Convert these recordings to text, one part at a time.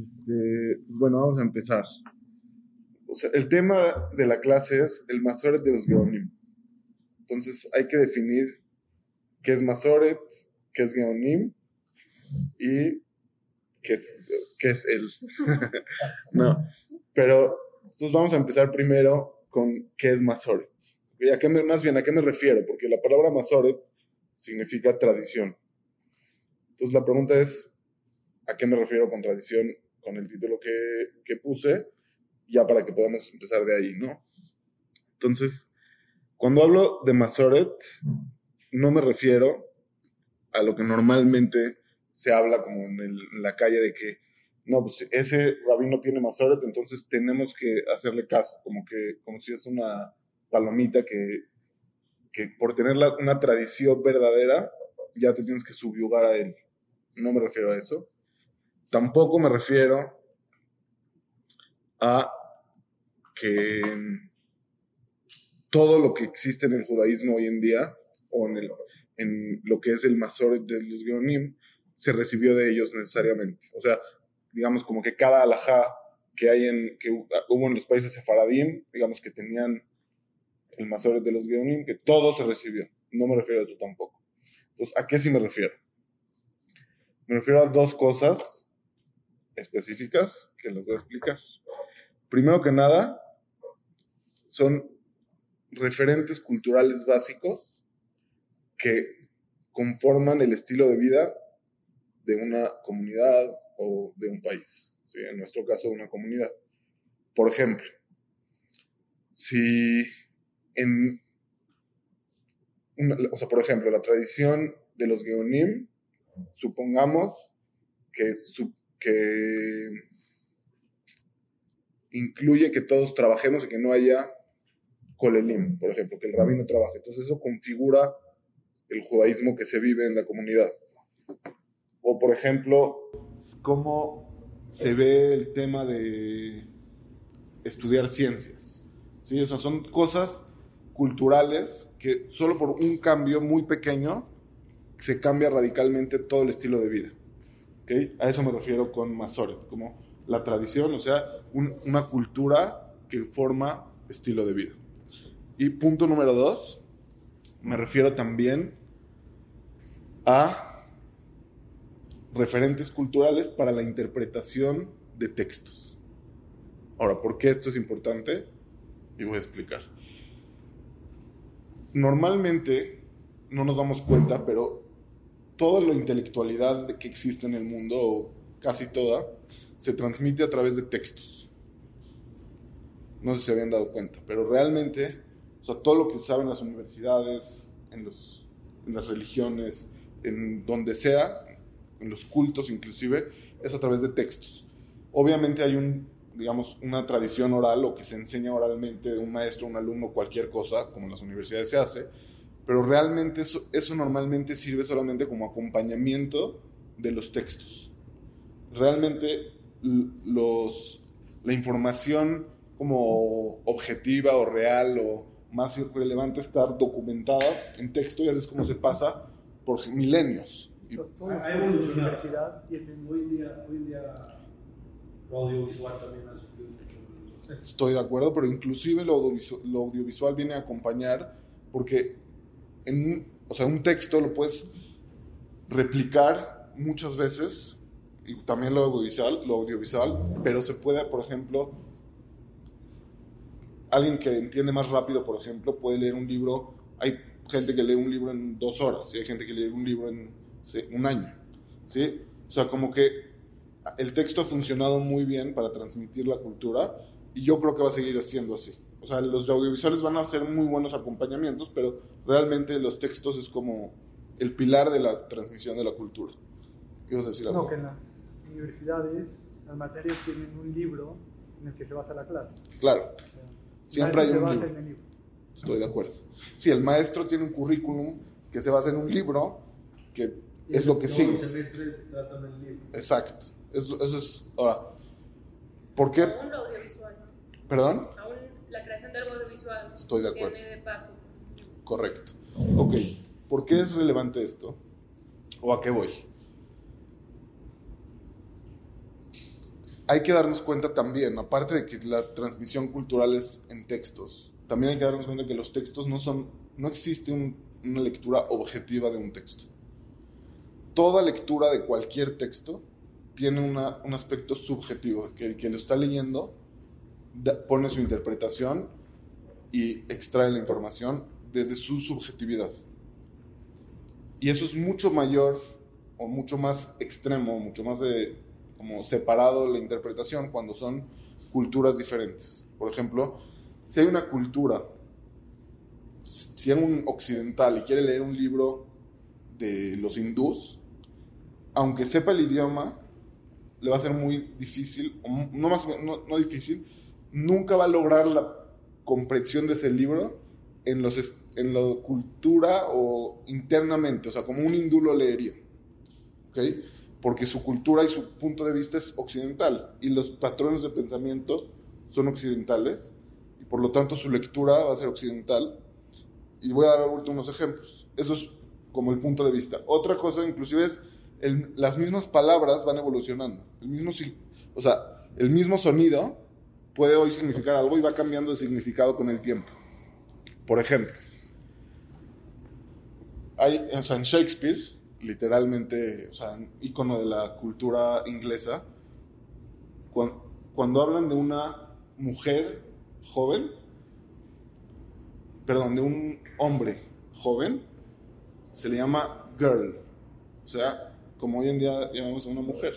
Este, pues bueno, vamos a empezar. O sea, el tema de la clase es el Masoret de los Geonim. Entonces hay que definir qué es Masoret, qué es Geonim y qué es, qué es él. no, pero entonces vamos a empezar primero con qué es Masoret. ¿Y a qué me, más bien a qué me refiero? Porque la palabra Masoret significa tradición. Entonces la pregunta es, ¿a qué me refiero con tradición? Con el título que, que puse, ya para que podamos empezar de ahí, ¿no? Entonces, cuando hablo de Masoret, no me refiero a lo que normalmente se habla como en, la calle de que, no, pues ese rabino tiene Masoret, entonces tenemos que hacerle caso, como que, como si es una palomita que, que por tener una tradición verdadera, ya te tienes que subyugar a él. No me refiero a eso. Tampoco me refiero a que todo lo que existe en el judaísmo hoy en día, o en, el, lo que es el Masoret de los Geonim, se recibió de ellos necesariamente. O sea, digamos como que cada alajá que hay en, que hubo en los países sefaradim, digamos que tenían el Masoret de los Geonim, que todo se recibió. No me refiero a eso tampoco. Entonces, ¿a qué sí me refiero? Me refiero a dos cosas específicas que les voy a explicar. Primero que nada, son referentes culturales básicos que conforman el estilo de vida de una comunidad o de un país, en nuestro caso de una comunidad. Por ejemplo, si en, o sea, por ejemplo, la tradición de los Geonim, supongamos que, que incluye que todos trabajemos y que no haya colelim, por ejemplo, que el rabino trabaje. Entonces eso configura el judaísmo que se vive en la comunidad. O por ejemplo, cómo se ve el tema de estudiar ciencias. ¿Sí? O sea, son cosas culturales que solo por un cambio muy pequeño se cambia radicalmente todo el estilo de vida. A eso me refiero con Masoret, como la tradición, o sea, una cultura que forma estilo de vida. Y punto número dos, me refiero también a referentes culturales para la interpretación de textos. Ahora, ¿por qué esto es importante? Y voy a explicar. Normalmente no nos damos cuenta, pero toda la intelectualidad que existe en el mundo, o casi toda, se transmite a través de textos. No sé si se habían dado cuenta, pero realmente o sea, todo lo que las universidades, en, los, en las religiones, en donde sea, en los cultos inclusive, es a través de textos. Obviamente hay un, digamos, una tradición oral o que se enseña oralmente de un maestro, un alumno, cualquier cosa, como en las universidades se hace, pero realmente eso, eso normalmente sirve solamente como acompañamiento de los textos. Realmente los, la información como objetiva o real o más relevante estar documentada en texto y así es como se pasa por milenios. ha evolucionado. Hoy en día, hoy en día lo audiovisual también ha subido mucho. Estoy de acuerdo, pero inclusive lo audiovisual, lo audiovisual viene a acompañar porque en o sea, un texto lo puedes replicar muchas veces y también lo audiovisual, lo audiovisual, pero se puede, por ejemplo, alguien que entiende más rápido, por ejemplo, puede leer un libro. Hay gente que lee un libro en dos horas y hay gente que lee un libro en un año. ¿sí? O sea, como que el texto ha funcionado muy bien para transmitir la cultura y yo creo que va a seguir siendo así. O sea, los audiovisuales van a ser muy buenos acompañamientos, pero realmente los textos es como el pilar de la transmisión de la cultura. ¿Qué vas a decir No, que en las universidades las materias tienen un libro en el que se basa la clase. Claro. Siempre hay un libro. Estoy de acuerdo. Si el maestro tiene un currículum que se basa en un libro, que es lo que sigue. Exacto. Eso, eso, es. Ahora, ¿por qué? ¿Perdón? Creación del audiovisual. Estoy de acuerdo. Correcto. Ok. ¿Por qué es relevante esto? ¿O a qué voy? hay que darnos cuenta también, aparte de que la transmisión cultural es en textos, también hay que darnos cuenta que los textos no son, no existe una lectura objetiva de un texto. Toda lectura de cualquier texto tiene un aspecto subjetivo, que el que lo está leyendo pone su interpretación y extrae la información desde su subjetividad. Y eso es mucho mayor o mucho más extremo, mucho más de como separado la interpretación cuando son culturas diferentes. Por ejemplo, si hay una cultura, si hay un occidental y quiere leer un libro de los hindús, aunque sepa el idioma, le va a ser muy difícil, no, más, no, difícil, nunca va a lograr la comprensión de ese libro en, los, en la cultura o internamente, o sea, como un hindú lo leería. ¿Ok? Porque su cultura y su punto de vista es occidental y los patrones de pensamiento son occidentales y por lo tanto su lectura va a ser occidental. Y voy a dar unos ejemplos. Eso es como el punto de vista. Otra cosa inclusive es las mismas palabras van evolucionando. El mismo, o sea, el mismo sonido puede hoy significar algo y va cambiando de significado con el tiempo. Por ejemplo, hay en Shakespeare, literalmente, o sea, ícono de la cultura inglesa, cuando, cuando hablan de una mujer joven, perdón, de un hombre joven, se le llama girl. O sea, como hoy en día llamamos a una mujer.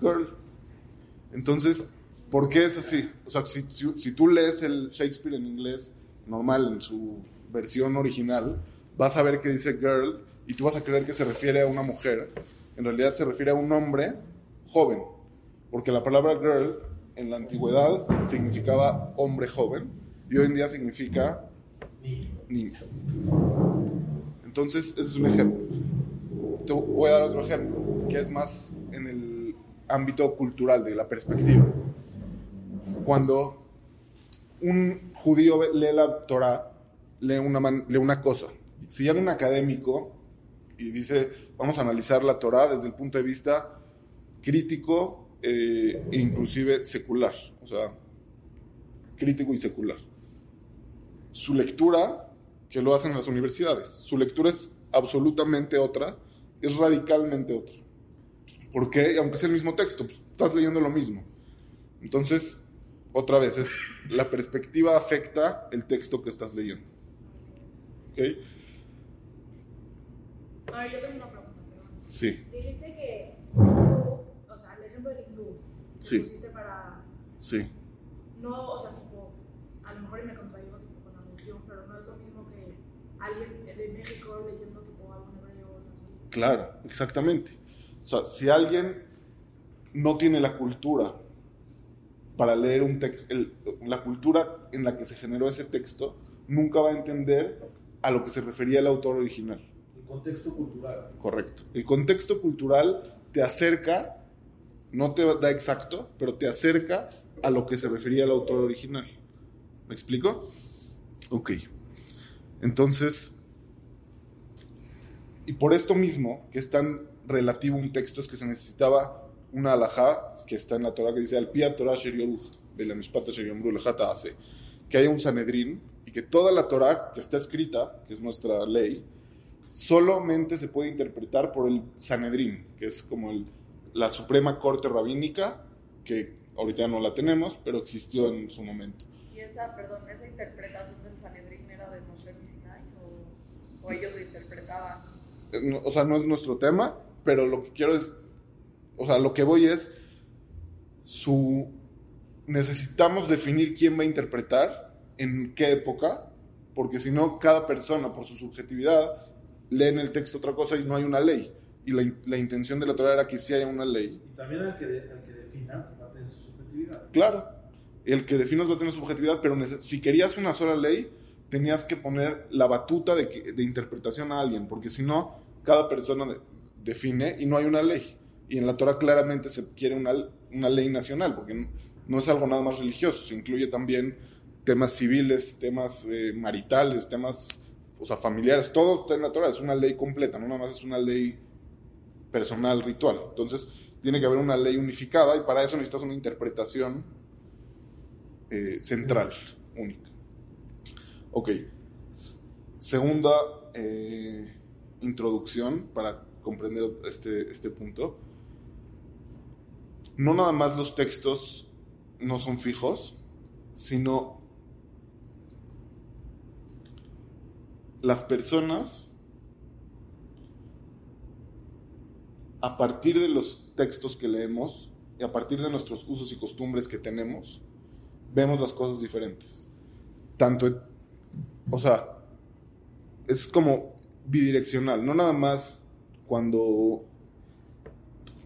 girl. Entonces, ¿por qué es así? O sea, si, tú lees el Shakespeare en inglés normal, en su versión original, vas a ver que dice girl y tú vas a creer que se refiere a una mujer. En realidad se refiere a un hombre joven, porque la palabra girl en la antigüedad significaba hombre joven y hoy en día significa niño. Entonces, ese es un ejemplo. Te voy a dar otro ejemplo, que es más ámbito cultural, de la perspectiva. Cuando un judío lee la Torah, lee una, lee una cosa. Si llega un académico y dice, vamos a analizar la Torah desde el punto de vista crítico e inclusive secular, o sea, crítico y secular. Su lectura, que lo hacen en las universidades, su lectura es absolutamente otra es radicalmente otro. ¿Por qué? Aunque sea el mismo texto, pues, estás leyendo lo mismo. Entonces, otra vez, es la perspectiva afecta el texto que estás leyendo. ¿Ok? Yo tengo una pregunta. Sí. Dijiste que tú, o sea, el ejemplo del hindú, sí. pusiste para... Sí. No, o sea, tipo, a lo mejor me contradigo tipo, con la religión, pero no es lo mismo que alguien de México leyendo Claro, exactamente. O sea, si alguien no tiene la cultura para leer un texto, la cultura en la que se generó ese texto, nunca va a entender a lo que se refería el autor original. El contexto cultural. Correcto. El contexto cultural te acerca, no te da exacto, pero te acerca a lo que se refería el autor original. ¿Me explico? Ok. Entonces, y por esto mismo, que es tan relativo un texto, es que se necesitaba una alajá que está en la Torah que dice al pia Torah hace que haya un Sanedrín y que toda la Torah que está escrita, que es nuestra ley, solamente se puede interpretar por el Sanedrín, que es como el, la suprema corte rabínica, que ahorita no la tenemos, pero existió en su momento. ¿Y esa, perdón, esa interpretación del Sanedrín era de Moshe Sinai o, o ellos lo interpretaban? o sea, no es nuestro tema, pero lo que quiero es, o sea, lo que voy es, su, necesitamos definir quién va a interpretar, en qué época, porque si no, cada persona, por su subjetividad, lee en el texto otra cosa y no hay una ley. Y la, la intención de la Torah era que sí haya una ley. Y también el que, el que definas va a tener su subjetividad. Claro, el que definas va a tener su subjetividad, pero si querías una sola ley, tenías que poner la batuta de, de interpretación a alguien, porque si no, cada persona define y no hay una ley. Y en la Torah claramente se quiere una, una ley nacional, porque no, es algo nada más religioso, se incluye también temas civiles, temas eh, maritales, temas o sea, familiares, todo está en la Torah, es una ley completa, no nada más es una ley personal, ritual. Entonces, tiene que haber una ley unificada y para eso necesitas una interpretación eh, central, única. Ok, segunda eh, introducción para comprender este, este punto. No nada más los textos no son fijos, sino las personas a partir de los textos que leemos y a partir de nuestros usos y costumbres que tenemos, vemos las cosas diferentes. Tanto, o sea, es como bidireccional, no nada más cuando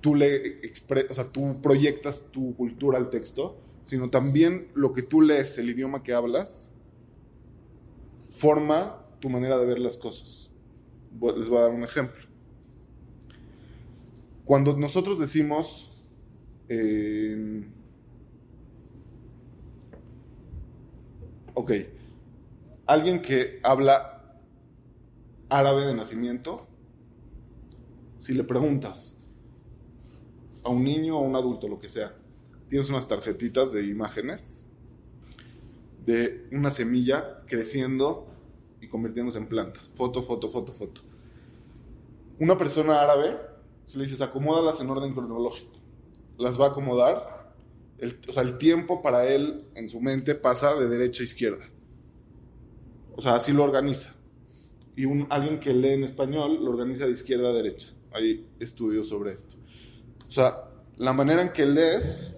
tú le o sea, tú proyectas tu cultura al texto, sino también lo que tú lees, el idioma que hablas, forma tu manera de ver las cosas. Les voy a dar un ejemplo. Cuando nosotros decimos, eh, ok, alguien que habla árabe de nacimiento, si le preguntas a un niño o a un adulto, lo que sea, tienes unas tarjetitas de imágenes de una semilla creciendo y convirtiéndose en plantas. Foto, foto, foto, foto. Una persona árabe, si le dices, acomódalas en orden cronológico, las va a acomodar. El, o sea, el tiempo para él en su mente pasa de derecha a izquierda. O sea, así lo organiza. Y un, alguien que lee en español lo organiza de izquierda a derecha. Hay estudios sobre esto. O sea, la manera en que lees,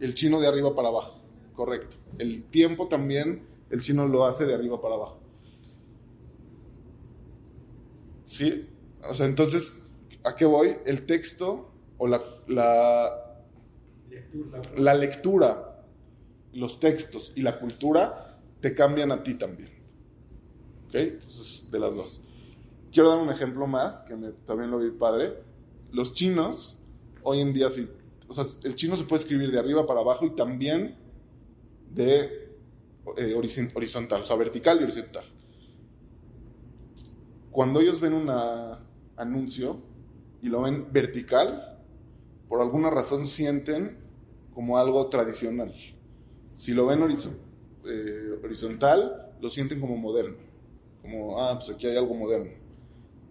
el chino de arriba para abajo. Correcto. El tiempo también el chino lo hace de arriba para abajo. ¿Sí? O sea, entonces, ¿a qué voy? El texto o la, la, la lectura, los textos y la cultura te cambian a ti también. ¿Ok? Entonces, de las dos. Quiero dar un ejemplo más, que también lo vi padre. Los chinos, hoy en día sí, o sea, el chino se puede escribir de arriba para abajo y también de eh, horizontal, o sea, vertical y horizontal. Cuando ellos ven un anuncio y lo ven vertical, por alguna razón sienten como algo tradicional. Si lo ven eh, horizontal, lo sienten como moderno. Como, ah, pues aquí hay algo moderno.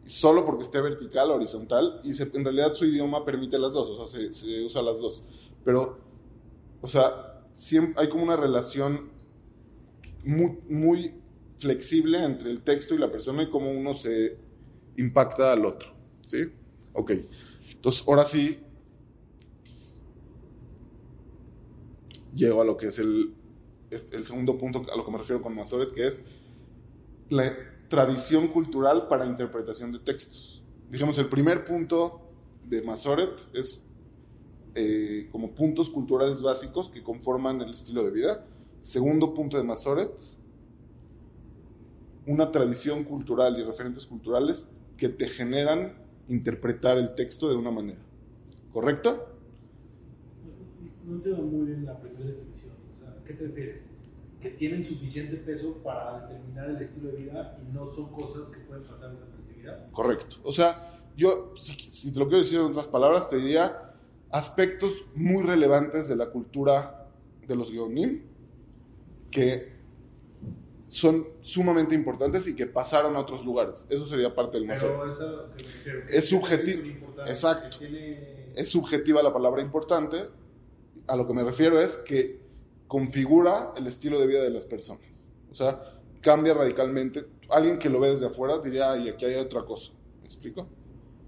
Solo porque esté vertical horizontal, y en realidad su idioma permite las dos, o sea, se, se usa las dos. Pero, o sea, siempre hay como una relación muy, flexible entre el texto y la persona y cómo uno se impacta al otro. ¿Sí? Ok. Entonces, ahora sí, llego a lo que es el, el segundo punto a lo que me refiero con Masoret, que es la tradición cultural para interpretación de textos. Digamos, el primer punto de Masoret es eh, como puntos culturales básicos que conforman el estilo de vida. Segundo punto de Masoret, una tradición cultural y referentes culturales que te generan interpretar el texto de una manera. ¿Correcto? No entiendo muy bien la primera definición. ¿A qué te refieres? Que tienen suficiente peso para determinar el estilo de vida y no son cosas que pueden pasar desapercibidas. Correcto. O sea, yo, si, te lo quiero decir en otras palabras, te diría aspectos muy relevantes de la cultura de los guionim que son sumamente importantes y que pasaron a otros lugares. Eso sería parte del museo. es subjetivo. Exacto. Es subjetiva la palabra importante. A lo que me refiero es que configura el estilo de vida de las personas. O sea, cambia radicalmente. Alguien que lo ve desde afuera diría, y aquí hay otra cosa. ¿Me explico?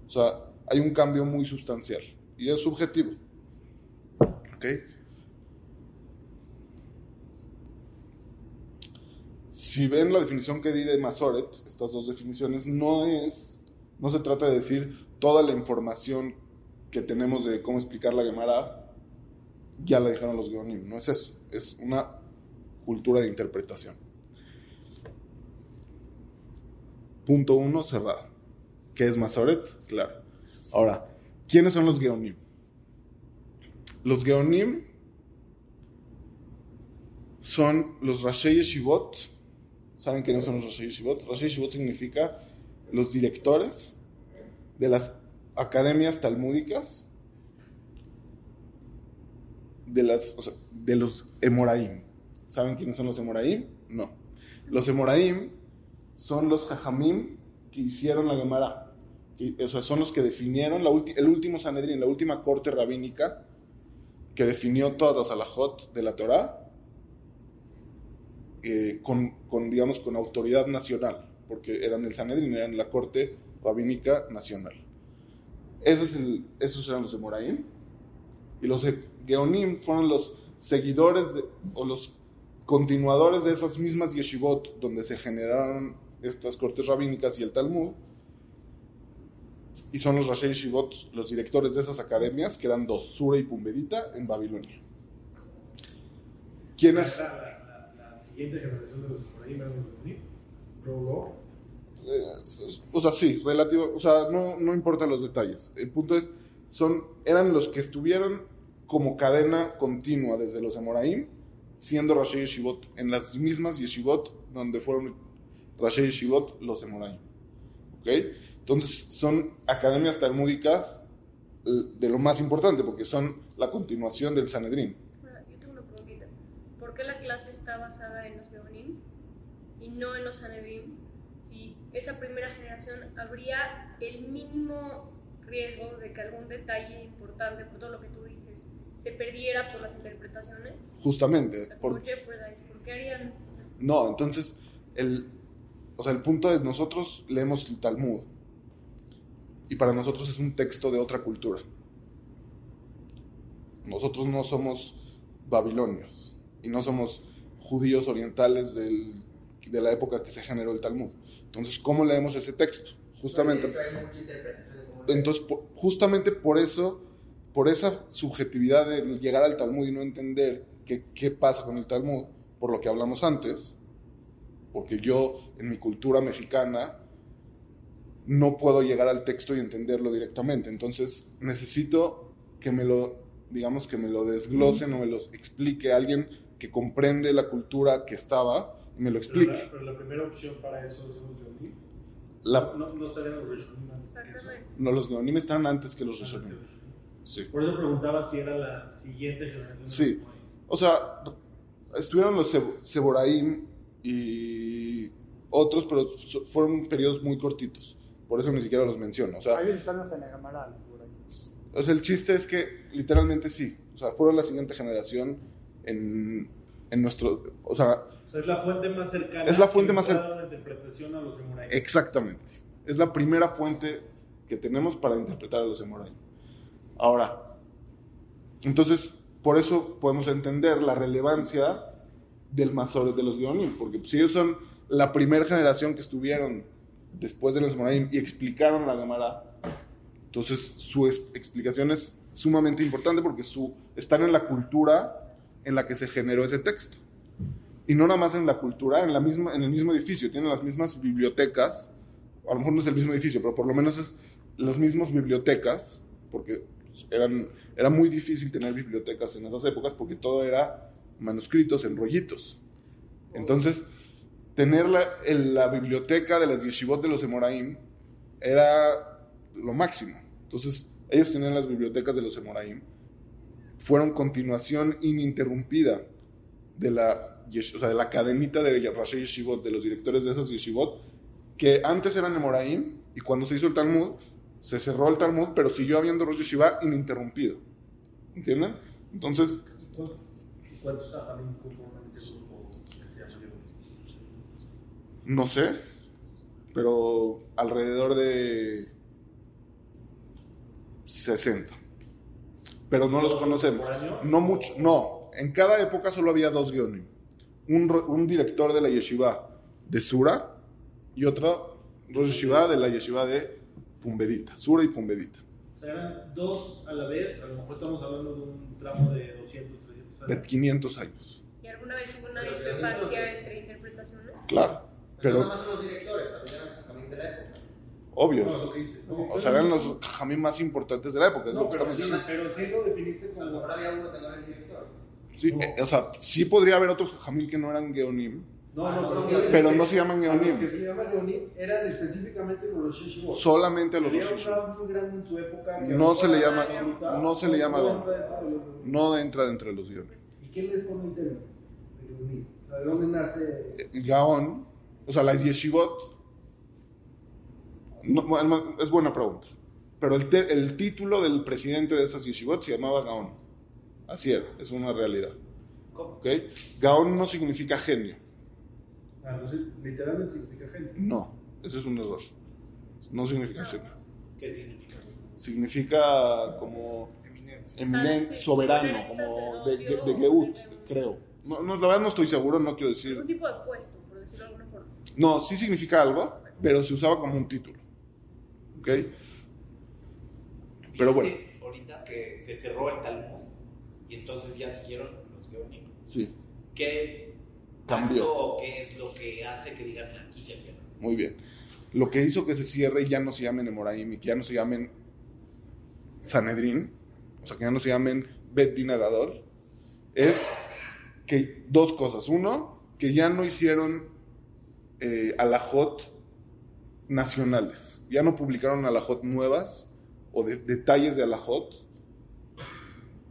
O sea, hay un cambio muy sustancial. Y es subjetivo. ¿Ok? si ven la definición que di de Masoret, estas dos definiciones, no es, no se trata de decir toda la información que tenemos de cómo explicar la Gemara, ya la dejaron los Geonim, no es eso, es una cultura de interpretación. Punto uno, cerrado. ¿Qué es Masoret? Claro. Ahora, ¿quiénes son los Geonim? Los Geonim son los Rashei Yeshivot, ¿Saben quiénes son los Rashi Yeshivot? Rashi Yeshivot significa los directores de las academias talmúdicas de, las, de los Emoraim. ¿Saben quiénes son los Emoraim? No. Los Emoraim son los Jajamim que hicieron la Gemara. o sea, son los que definieron el último Sanedrín, la última corte rabínica que definió todas las alajot de la Torah eh, con, con, digamos, con autoridad nacional, porque eran el Sanedrín, eran la corte rabínica nacional. Esos, eran los de Moraim. Y los Geonim fueron los seguidores o los continuadores de esas mismas yeshivot donde se generaron estas cortes rabínicas y el Talmud. Y son los Rashi Yeshivot, los directores de esas academias, que eran dos, Sura y Pumbedita, en Babilonia. ¿Quién es? La, siguiente generación de los Moraim o sea, sí, relativo, o sea, no, no importan los detalles. El punto es, son, eran los que estuvieron como cadena continua desde los Emoraim, siendo Rashi Yeshivot, en las mismas Yeshivot donde fueron Rashi Yeshivot los Emoraim. ¿Ok? Entonces, son academias talmúdicas eh, de lo más importante, porque son la continuación del Sanedrín. Yo tengo una preguntita. ¿Por qué la clase está basada en los Geonim y no en los Sanedrín? esa primera generación habría el mínimo riesgo de que algún detalle importante, por todo lo que tú dices, se perdiera por las interpretaciones? Justamente. Por, ¿Por qué harían? No, entonces, el, o sea, el punto es, nosotros leemos el Talmud y para nosotros es un texto de otra cultura. Nosotros no somos babilonios y no somos judíos orientales del, de la época que se generó el Talmud. Entonces, ¿cómo leemos ese texto? Justamente. Entonces, justamente por eso, por esa subjetividad de llegar al Talmud y no entender qué, qué pasa con el Talmud, por lo que hablamos antes, porque yo en mi cultura mexicana no puedo llegar al texto y entenderlo directamente. Entonces, necesito que me lo, digamos, que me lo desglosen o me lo explique alguien que comprende la cultura que estaba me lo explique. Pero la, primera opción para eso son los Geonim. La, no, no estarían los Rishonim antes No, los Geonim están antes que los Rishonim. Sí. Por eso preguntaba si era la siguiente generación. Sí. O sea, estuvieron los Seboraim y otros, pero fueron periodos muy cortitos. Por eso ni siquiera los menciono. O sea, Ahí están los Enegamaral, O sea, el chiste es que literalmente sí. O sea, fueron la siguiente generación en, en nuestro. O sea, es la fuente más cercana. Es la fuente más cercana. interpretación a los Exactamente. Es la primera fuente que tenemos para interpretar a los Emoray. Ahora, entonces, por eso podemos entender la relevancia del Masoret de los Geonim, porque si ellos son la primera generación que estuvieron después de los Emoraim y explicaron la Gemara, entonces su explicación es sumamente importante porque su, están en la cultura en la que se generó ese texto. Y no nada más en la cultura, en, la misma, en el mismo edificio, tienen las mismas bibliotecas, a lo mejor no es el mismo edificio, pero por lo menos es las mismas bibliotecas, porque eran, era muy difícil tener bibliotecas en esas épocas porque todo era manuscritos en rollitos. Entonces, tener la, la biblioteca de las yeshivot de los Emoraim era lo máximo. Entonces, ellos tenían las bibliotecas de los Emoraim. Fueron continuación ininterrumpida de la o de la cadenita de Rashi Yeshivot, de los directores de esas Yeshivot, que antes eran de Moraim, y cuando se hizo el Talmud, se cerró el Talmud, pero siguió habiendo Rosh Yeshiva ininterrumpido. ¿Entienden? Entonces... ¿Cuántos también conforman ese grupo que se llama No sé, pero alrededor de 60. Pero no los conocemos. No mucho, no. En cada época solo había dos guiones un, un director de la yeshiva de Sura y otro Rosh Yeshiva de la yeshiva de Pumbedita, Sura y Pumbedita. O sea, eran dos a la vez, a lo mejor estamos hablando de un tramo de 200, 300 años. De 500 años. ¿Y alguna vez hubo una discrepancia entre interpretaciones? Claro. Pero, no más los directores, también eran también de la época. Obvio. No, o sea, eran los jamín más importantes de la época. Es no, lo que pero, estamos sí, pero sí lo definiste como. A lo había uno que no era el director. Sí, o sea, sí podría haber otros jamín que no eran Geonim. No, no, no, pero, Pero no se llaman a los que se llaman Geonim eran específicamente con los Shishibot. Solamente los Sería un Rosh Hashanah. crowd muy grande en su época. que No se le llama- no se le llama don. entra dentro de los- No entra dentro de los Geonim. ¿Y quién les pone el término? De los niños. O sea, ¿De dónde nace? Gaón, o sea, las yeshivot, no, es buena pregunta, pero el, te- el título del presidente de esas yeshivot se llamaba Gaón. Así era, es una realidad. ¿ok? Gaón no significa genio, Ah, no sé, literalmente significa gente. no, ese es un error. No significa genio. ¿Qué significa? Significa como Eminencia. eminente, soberano, como de, de, Geut, creo. No, no, la verdad no estoy seguro, no quiero decir. Algún tipo de puesto, por decirlo de alguna forma. No, sí significa algo, pero se usaba como un título. ¿Ok? Pero bueno. Ahorita que se cerró el Talmud y entonces ya siguieron los Geonim. Sí, ¿Qué Cambió. acto o qué es lo que hace que digan aquí se cierra? muy bien. Lo que hizo que se cierre y ya no se llamen Emoraim y que ya no se llamen Sanedrín, o sea, que ya no se llamen Bet Din Agadol, es que dos cosas. Uno, que ya no hicieron eh, alajot nacionales. Ya no publicaron alajot nuevas o de- detalles de alajot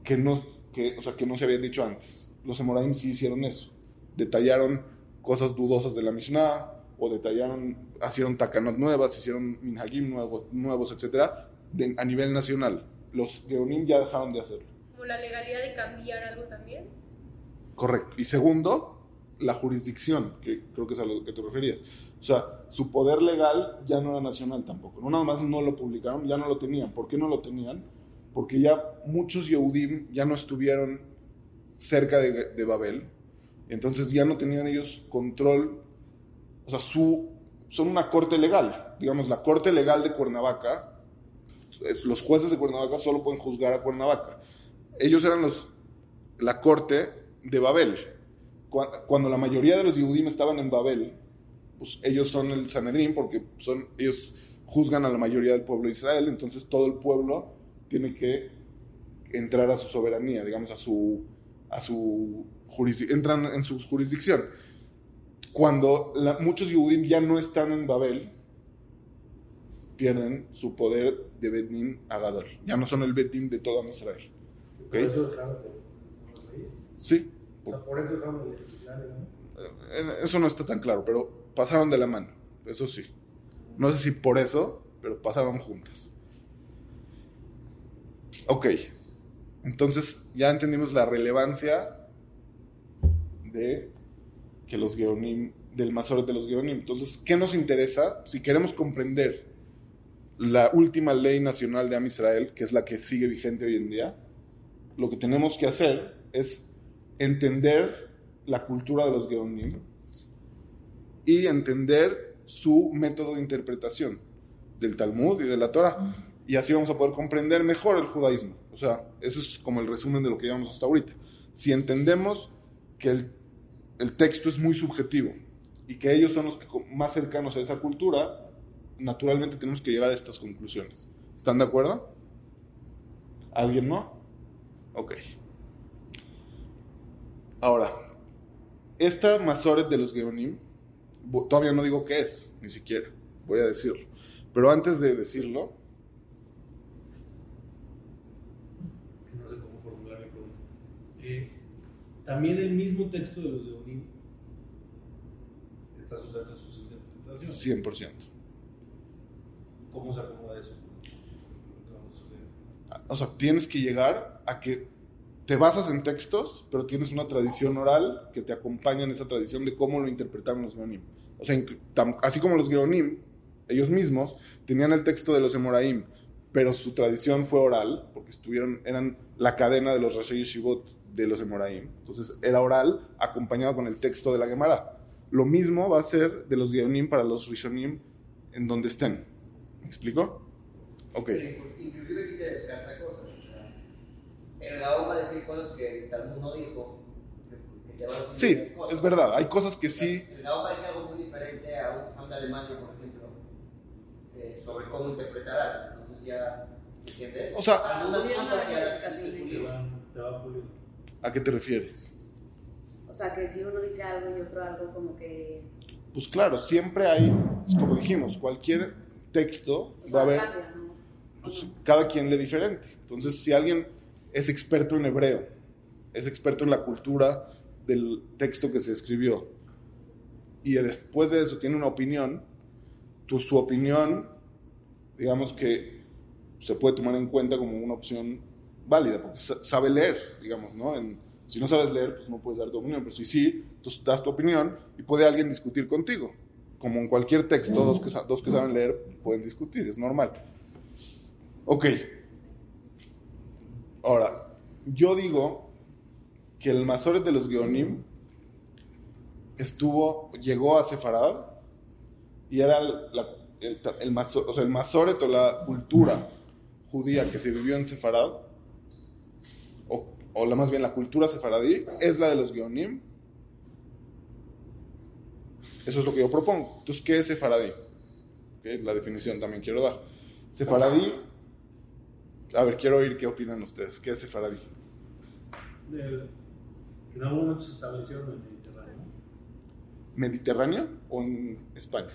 que no, que, o sea, que no se habían dicho antes. Los Emoraim sí hicieron eso. Detallaron cosas dudosas de la Mishnah o detallaron, hicieron takanot nuevas, hicieron minhagim nuevos, nuevos etcétera, de- a nivel nacional. Los Geonim ya dejaron de hacerlo. Como la legalidad de cambiar algo también. Correcto. Y segundo, la jurisdicción, que creo que es a lo que te referías. O sea, su poder legal ya no era nacional tampoco. No nada más no lo publicaron, ya no lo tenían. ¿Por qué no lo tenían? Porque ya muchos Yehudim ya no estuvieron cerca de, de Babel. Entonces ya no tenían ellos control. O sea, su, son una corte legal. Digamos, la corte legal de Cuernavaca, los jueces de Cuernavaca solo pueden juzgar a Cuernavaca. Ellos eran los, la corte de Babel. Cu- Cuando la mayoría de los Yehudim estaban en Babel, pues ellos son el Sanedrín porque son, ellos juzgan a la mayoría del pueblo de Israel, entonces todo el pueblo tiene que entrar a su soberanía, digamos, a su, a su entran en su jurisdicción. Cuando la- muchos Yehudim ya no están en Babel, pierden su poder de Bedín a Gadol. Ya no son el Bedín de toda Israel. ¿ok? Por eso dejaron de. Sí, O sea, por eso dejaron de ¿no? Eh, Eso no está tan claro, pero pasaron de la mano, eso sí. No sé si por eso, pero pasaron juntas. Ok, entonces ya entendimos la relevancia de que los Geonim, del Masoret de los Geonim. Entonces, ¿qué nos interesa? Si queremos comprender la última ley nacional de Am Israel, que es la que sigue vigente hoy en día, lo que tenemos que hacer es entender la cultura de los Geonim y entender su método de interpretación del Talmud y de la Torah. Y así vamos a poder comprender mejor el judaísmo. O sea, eso es como el resumen de lo que llevamos hasta ahorita. Si entendemos que el, el texto es muy subjetivo y que ellos son los que más cercanos a esa cultura, naturalmente tenemos que llegar a estas conclusiones. ¿Están de acuerdo? ¿Alguien no? Ok. Ahora, esta Masoret de los Geonim, todavía no digo qué es, ni siquiera, voy a decirlo. Pero antes de decirlo, no sé cómo formular mi pregunta. Eh, también el mismo texto de los Leonim está sujeto a sus interpretaciones. 100%. ¿Cómo se acomoda eso? O sea, tienes que llegar a que te basas en textos, pero tienes una tradición oral que te acompaña en esa tradición de cómo lo interpretaron los Geonim. O sea, así como los Geonim, ellos mismos tenían el texto de los Emoraim, pero su tradición fue oral, porque estuvieron, eran la cadena de los Rashi Yeshivot de los Emoraim. Entonces era oral acompañado con el texto de la Gemara. Lo mismo va a ser de los Geonim para los Rishonim en donde estén. ¿Me explico? Ok. Inclu- Inclusive si te descarta cosas. O sea, el Gaón va a decir cosas que el Talmud no dijo. a Sí, es verdad. Hay cosas que sí. El Gaón va a decir algo muy diferente a un fan de Alemania, por ejemplo, eh, sobre cómo interpretar algo. Entonces ya, ¿entiendes? O sea- algunas cosas ya de Te va- va puliendo. ¿A qué te refieres? O sea, que si uno dice algo y otro algo, como que... Pues claro, siempre hay, como dijimos, cualquier texto va a haber, Cambia, ¿no? pues, cada quien le diferente. Entonces, si alguien es experto en hebreo, es experto en la cultura del texto que se escribió, y después de eso tiene una opinión, pues su opinión, digamos que se puede tomar en cuenta como una opción válida, porque sa- sabe leer, digamos, ¿no? Si no sabes leer, pues no puedes dar tu opinión, pero si sí, tú das tu opinión y puede alguien discutir contigo. Como en cualquier texto, dos que, dos que saben leer pueden discutir, es normal. Ok. Ahora, yo digo que el Masoret de los Geonim estuvo, llegó a Sefarad y era el, el, o sea, el Masoret o la cultura judía que se vivió en Sefarad, o, la más bien la cultura sefaradí, es la de los Geonim. Eso es lo que yo propongo. Entonces, ¿qué es sefaradí? La definición también quiero dar. Sefaradí, a ver, quiero oír qué opinan ustedes. ¿Qué es sefaradí? En algún momento se establecieron en el Mediterráneo. ¿Mediterráneo o en España?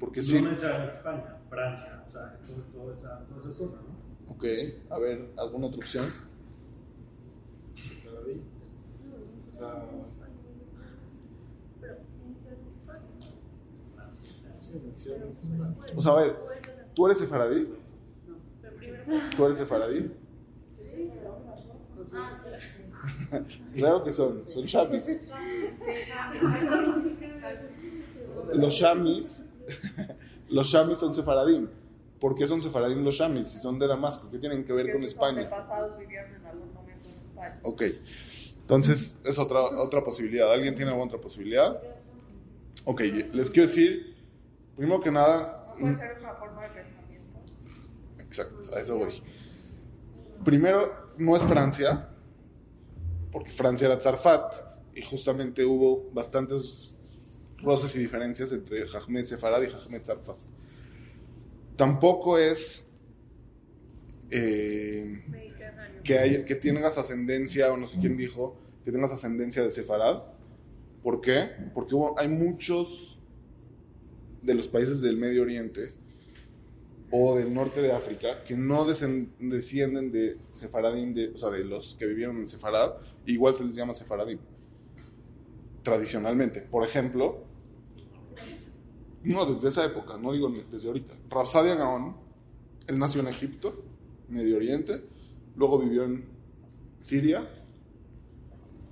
Porque sí. No necesariamente España, Francia, o sea, toda, esa, toda esa zona, ¿no? Ok, a ver, ¿alguna otra opción? O sea, a ver, ¿tú eres sefaradí? ¿Tú eres sefaradí? Claro que son, son shamis. Los shamis, los shamis son sefaradim. ¿Por qué son sefaradim los shamis? Si son de Damasco, ¿qué tienen que ver con España? Ok, entonces es otra, otra posibilidad. ¿Alguien tiene alguna otra posibilidad? Ok, les quiero decir, primero que nada, Puede ser una forma de pensamiento. Exacto, a eso voy. Primero, no es Francia, porque Francia era Zarfat, y justamente hubo bastantes roces y diferencias entre Jahmed Sefarad y Jahmed Zarfat. Tampoco es eh. Que, hay, que tengas ascendencia, o no sé quién dijo, que tengas ascendencia de Sefarad. ¿Por qué? Porque hay muchos de los países del Medio Oriente o del norte de África que no descienden de Sefaradim, de, o sea, de los que vivieron en Sefarad, igual se les llama Sefaradim, tradicionalmente. Por ejemplo, no desde esa época, no digo desde ahorita. Rapsadia Gaon, él nació en Egipto, Medio Oriente, luego vivió en Siria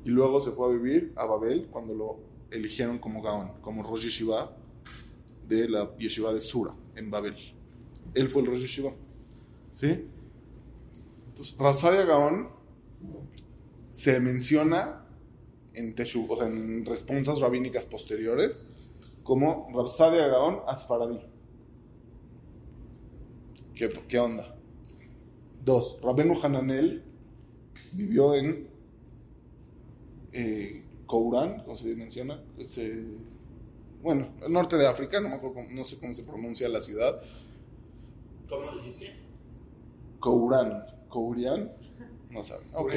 y luego se fue a vivir a Babel cuando lo eligieron como Gaon, como Rosh Yeshiva de la Yeshiva de Sura, en Babel. Él fue el Rosh Yeshiva. ¿Sí? Entonces, Rapsadia Gaon se menciona en, Teshu, o sea, en responsas rabínicas posteriores como Rapsadia Gaon Asfaradí. ¿Qué, ¿Qué onda? Dos, Rabenu Hananel vivió en eh, Kourán, como se menciona, se- bueno, el norte de África, no, me acuerdo no sé cómo se pronuncia la ciudad, ¿Cómo dijiste? Kourán, Kourián, no saben, ok,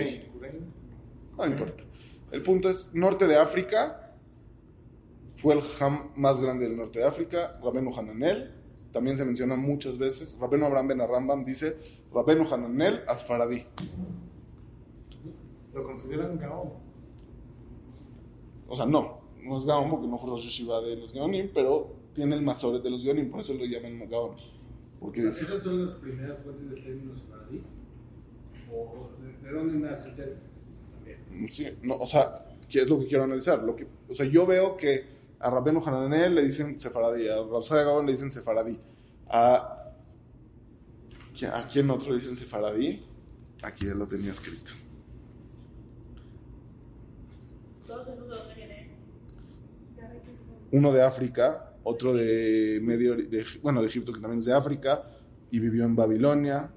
no importa. El punto es, norte de África, fue el ham más grande del norte de África, Rabenu Hananel, también se menciona muchas veces, Rabenu Abraham Ben Arambam dice, Rabenu Hananel Asfaradí. Lo consideran Gaon. O sea, no, no es Gaon porque no fue Rosh Yeshiva de los Gaonim, pero tiene el Masoret de los Gaonim, por eso lo llaman Gaon. Porque es- ¿Esas son las primeras fuentes del término sefaradí? ¿O de, de dónde nace el término? También. sí, no, o sea, ¿qué es lo que quiero analizar? Lo que, o sea, yo veo que a Rabenu Hananel le dicen Sefaradí, a Rapsadia Gaon le dicen Sefaradí, a, ¿a quién otro le dicen Sefaradí? Aquí ya lo tenía escrito. Uno de África, otro de Medio de, bueno, de Egipto que también es de África y vivió en Babilonia,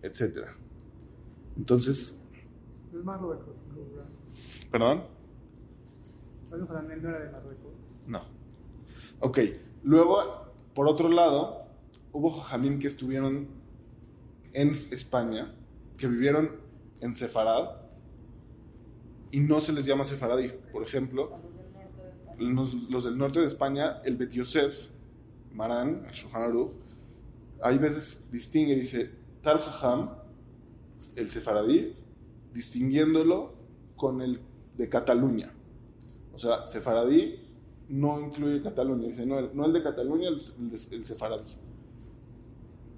etcétera. Entonces, Es Marruecos. ¿perdón? No era de Marruecos. No. Ok, luego, por otro lado, hubo jajamim que estuvieron en España, que vivieron en Sefarad, y no se les llama sefaradí. Por ejemplo, los, del norte de España, el Bet Yosef, Marán, el Aruch, hay veces distingue, dice, Tal Jajam, el sefaradí, distinguiéndolo con el de Cataluña. O sea, sefaradí no incluye Cataluña, dice, no, el, no el de Cataluña, el, el sefaradí.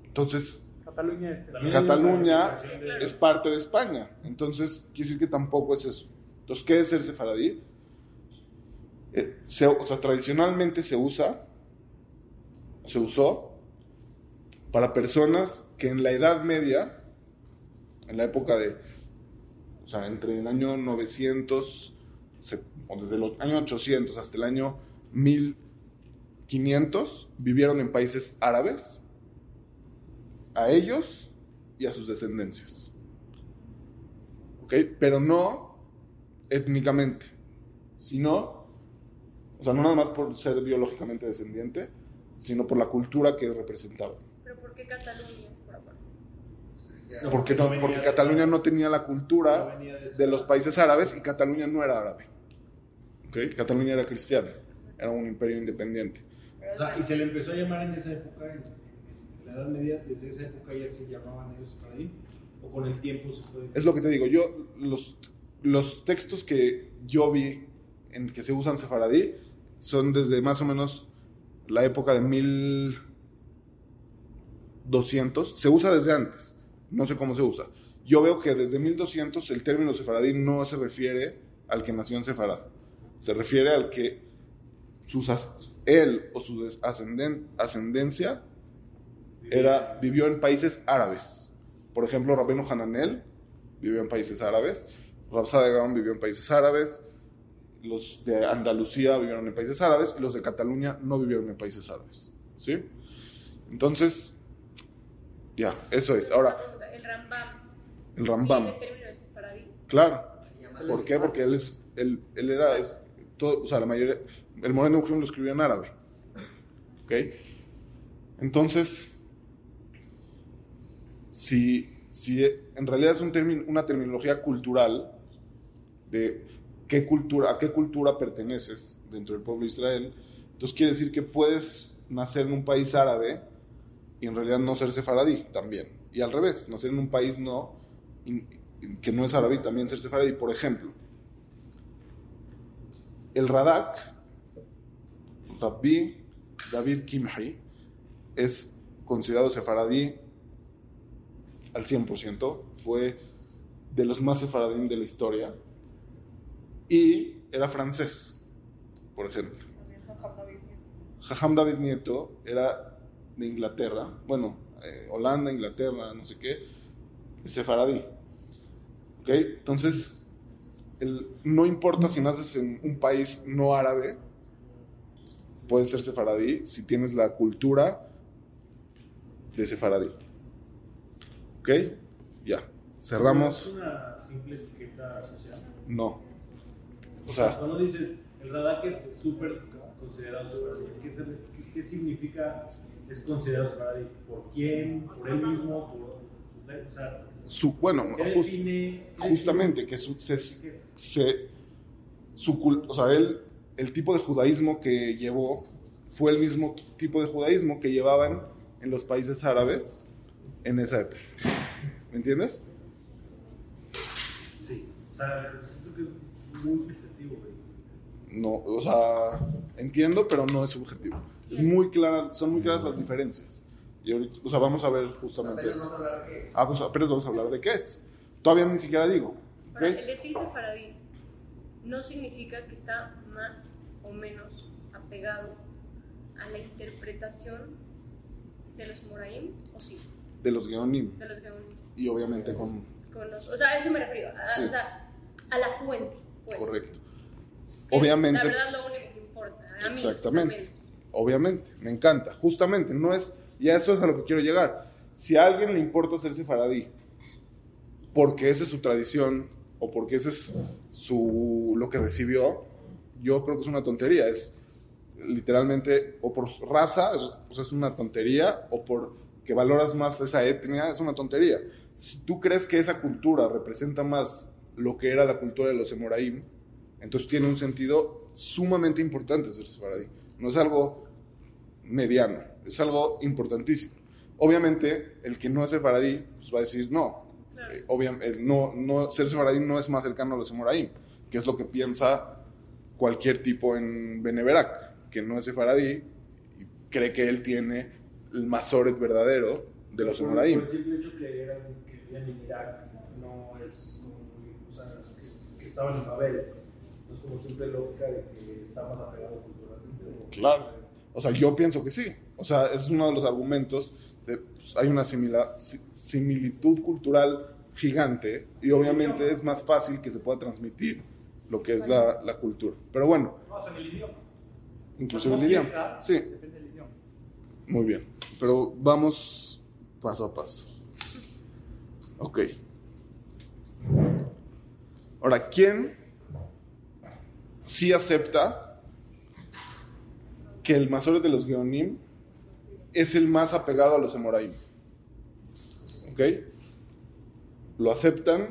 Entonces, Cataluña es. También Cataluña es parte de España. Entonces, quiere decir que tampoco es eso. Entonces, ¿qué es ser sefaradí? Eh, se- o sea, tradicionalmente se usa, se usó para personas que en la Edad Media, en la época de, o sea, entre el año 900, se- o desde el año 800 hasta el año 1500, vivieron en países árabes, a ellos y a sus descendencias. ¿Ok? Pero no étnicamente, sino, o sea, no nada más por ser biológicamente descendiente, sino por la cultura que representaban. Pero ¿por qué Cataluña es por aparte? Porque, no, porque Cataluña no tenía la cultura de, los países árabes y Cataluña no era árabe. ¿Ok? Cataluña era cristiana, era un imperio independiente. O sea, y se le empezó a llamar en esa época, la Edad Media, desde esa época ya se llamaban ellos sefaradí, o con el tiempo se fue. Es lo que te digo, yo, los, los textos que yo vi en que se usan sefaradí son desde más o menos la época de 1200. Se usa desde antes, no sé cómo se usa. Yo veo que desde 1200 el término sefaradí no se refiere al que nació en Sefarad. Se refiere al que sus, él o su ascenden- ascendencia era, vivió en países árabes. Por ejemplo, Rabeno Hananel vivió en países árabes, Rabsa de Gaon vivió en países árabes, los de Andalucía vivieron en países árabes y los de Cataluña no vivieron en países árabes. ¿Sí? Entonces, ya, eso es. Ahora, El Rambam. el Rambam, claro. ¿Por qué? Porque él, es, él, él era, es- todo, o sea, la mayoría, el Moreno Eugene lo escribió en árabe. ¿Ok? Entonces, si, si en realidad es una terminología cultural de qué cultura, a qué cultura perteneces dentro del pueblo de Israel, entonces quiere decir que puedes nacer en un país árabe y en realidad no ser sefaradí también. Y al revés, nacer en un país no, que no es árabe y también ser sefaradí. Por ejemplo, el Radak, Rabbi David Kimhi, es considerado sefaradí al 100%, fue de los más sefaradín de la historia y era francés, por ejemplo. Jajam David Nieto. Era de Inglaterra, bueno, eh, Holanda, Inglaterra, no sé qué, sefaradí. ¿Ok? Entonces, el- no importa si naces en un país no árabe, puedes ser sefaradí si tienes la cultura de sefaradí. ¿Ok? Ya. Cerramos. ¿Es una simple etiqueta social? No. O sea, Cuando dices el Radak es súper considerado ¿qué, significa es considerado sefaradí? ¿Por quién? ¿Por él mismo? ¿Por, o sea, su, bueno, ¿qué jus- define- qué justamente que su, se, se- su o sea, él, el tipo de judaísmo que llevó fue el mismo tipo de judaísmo que llevaban en los países árabes en esa época. ¿Me entiendes? Sí, o sea, siento que es muy subjetivo, güey. No, o sea, entiendo, pero no es subjetivo. Es muy clara, son muy claras las diferencias. Y ahorita, o sea, vamos a ver justamente Apenas eso. vamos a hablar de qué es. Ah, pues apenas vamos a hablar de qué es. Todavía ni siquiera digo. ¿ok? Ahora, el decir sefaradí no significa que está más o menos apegado a la interpretación de los Moraim, o sí, De los Geonim. de los Geonim. Y obviamente con. Con los- o sea, a eso me refiero, a, Sí. o sea, a la fuente. Pues, Correcto. Obviamente. La verdad, lo único que importa. A mí, Exactamente. Obviamente, me encanta. Justamente, no es. Y a eso es a lo que quiero llegar. Si a alguien le importa ser sefaradí, porque esa es su tradición o porque ese es su lo que recibió, yo creo que es una tontería. Es literalmente, o por raza, es, sea, es una tontería, o por que valoras más esa etnia, es una tontería. Si tú crees que esa cultura representa más lo que era la cultura de los Emoraim. Entonces tiene un sentido sumamente importante ser sefaradí. No es algo mediano, es algo importantísimo. Obviamente, el que no es sefaradí pues va a decir no. Eh, obviamente, no, no, ser sefaradí no es más cercano a los Emoraim, que es lo que piensa cualquier tipo en Beneverac, que no es sefaradí y cree que él tiene el Masoret verdadero de los. Por el simple hecho que, eran, que vivían en Irak, no es como o sea, que, que estaban en Babel. No es como simple lógica de que está más apegado culturalmente. o- Claro. O sea, yo pienso que sí. O sea, ese es uno de los argumentos. De, pues, hay una simila- si- similitud cultural gigante y obviamente es más fácil que se pueda transmitir lo que es la, la cultura. Pero bueno, No, o sea, en el idioma. inclusive ¿Cómo el idioma. Sí, Depende del idioma. muy bien. Pero vamos paso a paso. Ok. Ahora, ¿quién sí acepta que el Masoret de los Geonim es el más apegado a los Emoraim? ¿Ok? Lo aceptan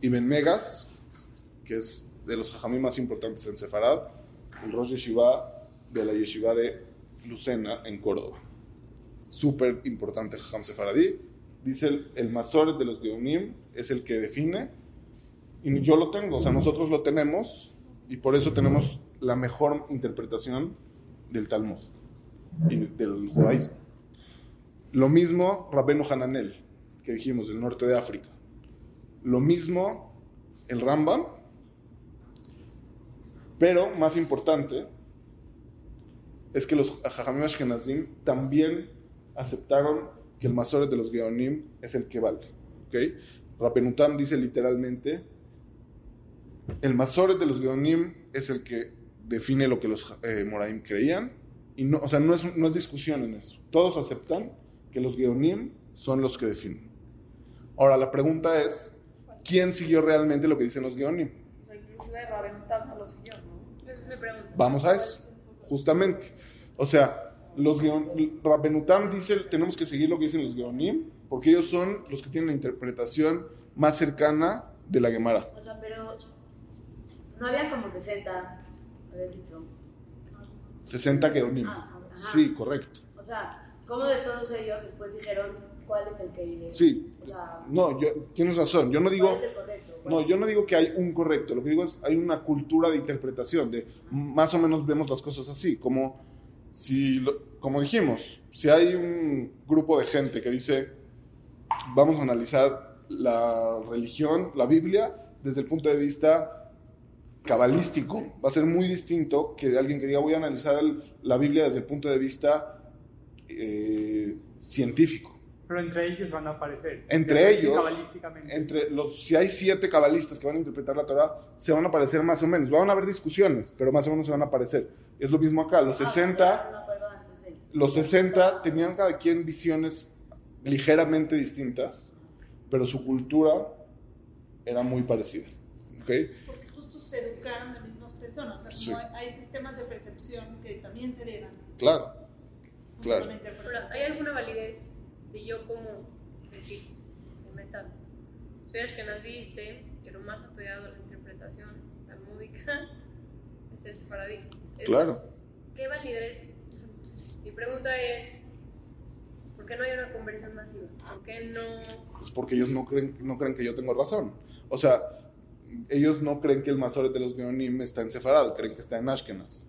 Ibn Megas, que es de los jajamí más importantes en Sefarad, el Rosh Yeshiva de la Yeshiva de Lucena en Córdoba. Súper importante Jajam Sefaradí. Dice el, el de los Geonim es el que define. Y yo lo tengo, o sea, nosotros lo tenemos y por eso tenemos la mejor interpretación del Talmud y del judaísmo. Lo mismo Rabenu Hananel, que dijimos, del norte de África. Lo mismo el Rambam, pero más importante es que los Jajamim Ashkenazim también aceptaron que el Masoret de los Geonim es el que vale. ¿ok? Rapenutam dice literalmente, el Masoret de los Geonim es el que define lo que los eh, Moraim creían, y no, o sea, no es, no es discusión en eso. Todos aceptan que los Geonim son los que definen. Ahora, la pregunta es, ¿quién siguió realmente lo que dicen los Geonim? O sea, inclusive Raventam no lo siguió, ¿no? Esa es mi pregunta. Vamos a eso, justamente. O sea, los Rabbenutam dice, tenemos que seguir lo que dicen los Geonim, porque ellos son los que tienen la interpretación más cercana de la Gemara. O sea, pero no había como 60, habías dicho. 60 Geonim. Ah. Sí, correcto. O sea, ¿cómo de todos ellos después dijeron cuál es el que... Sí. O sea, No, yo, tienes razón. Yo no digo, ¿cuál es el correcto? ¿Cuál no, yo no digo que hay un correcto. Lo que digo es, hay una cultura de interpretación, de más o menos vemos las cosas así, como si, lo- como dijimos, si hay un grupo de gente que dice, vamos a analizar la religión, la Biblia, desde el punto de vista cabalístico, va a ser muy distinto que alguien que diga, voy a analizar el- la Biblia desde el punto de vista eh, científico. Pero entre ellos van a aparecer. Entre ellos, entre los, si hay siete cabalistas que van a interpretar la Torah, se van a parecer más o menos. Van a haber discusiones, pero más o menos se van a parecer. Es lo mismo acá. Los Ah, 60, No, perdón, sí. los 60 tenían cada quien visiones ligeramente distintas, pero su cultura era muy parecida. ¿Ok? Porque justo se educaron de mismas personas. O sea, Sí. como hay, hay sistemas de percepción que también se heredan. Claro, claro. Interpretación. ¿hay alguna validez de yo como decir, de metal? Soy Ashkenazi y sé que lo más apegado a la interpretación talmúdica es el sefaradí. Es- Claro. ¿Qué validez? Mi pregunta es, ¿por qué no hay una conversión masiva? ¿Por qué no...? Pues porque ellos no creen, no creen que yo tengo razón. O sea, ellos no creen que el Masoret de los Geonim está en Sefarad, creen que está en Ashkenaz.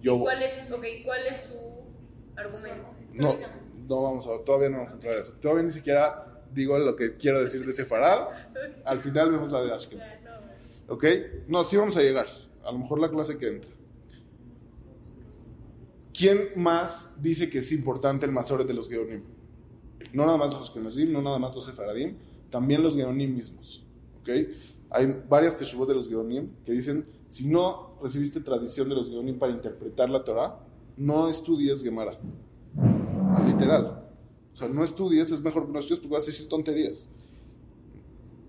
Yo, ¿Cuál es, okay, ¿Cuál es su argumento? No, no vamos a, todavía no vamos a entrar a eso. Todavía ni siquiera digo lo que quiero decir de Sefarad. Al final vemos la de Ashkenaz. ¿Ok? No, sí vamos a llegar. A lo mejor la clase que entra. ¿Quién más dice que es importante el Masoret de los Geonim? No nada más los Ashkenazim, no nada más los Sefaradim, también los Geonim mismos. ¿Ok? Hay varias teshuvot de los Geonim que dicen, si no recibiste tradición de los Geonim para interpretar la Torah, no estudies Gemara. Literal. O sea, no estudies, es mejor que no estudies porque vas a decir tonterías.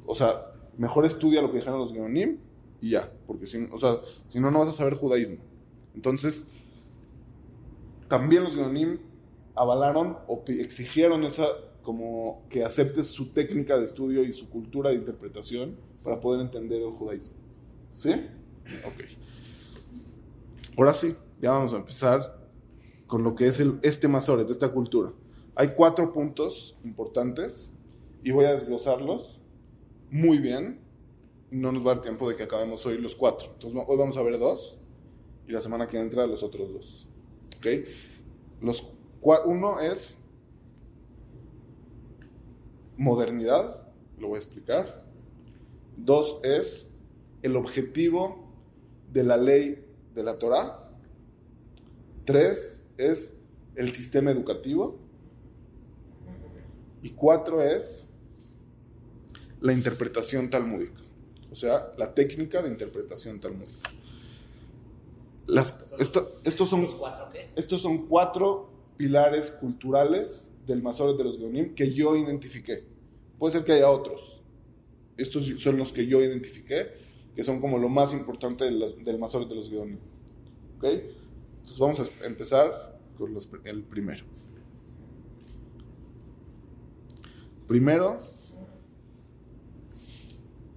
O sea, mejor estudia lo que dijeron los Geonim y ya, porque si, o sea, si no, no vas a saber judaísmo. Entonces, también los Geonim avalaron o exigieron esa como que aceptes su técnica de estudio y su cultura de interpretación para poder entender el judaísmo. ¿Sí? Ok. Ahora sí, ya vamos a empezar con lo que es el, este Masoret, esta cultura. Hay cuatro puntos importantes y voy a desglosarlos muy bien. No nos va a dar tiempo de que acabemos hoy los cuatro. Hoy vamos a ver dos y la semana que entra los otros dos. ¿Ok? Los, uno es modernidad, lo voy a explicar. Dos es el objetivo de la ley de la Torah. Tres es el sistema educativo. Y cuatro es la interpretación talmúdica, o sea, la técnica de interpretación talmúdica. Estos, son, estos son cuatro pilares culturales del Masoret de los Geonim que yo identifiqué. Puede ser que haya otros. Estos son los que yo identifiqué, que son como lo más importante del, del Masoret de los Geonim. ¿Ok? Entonces vamos a empezar con el primero. Primero,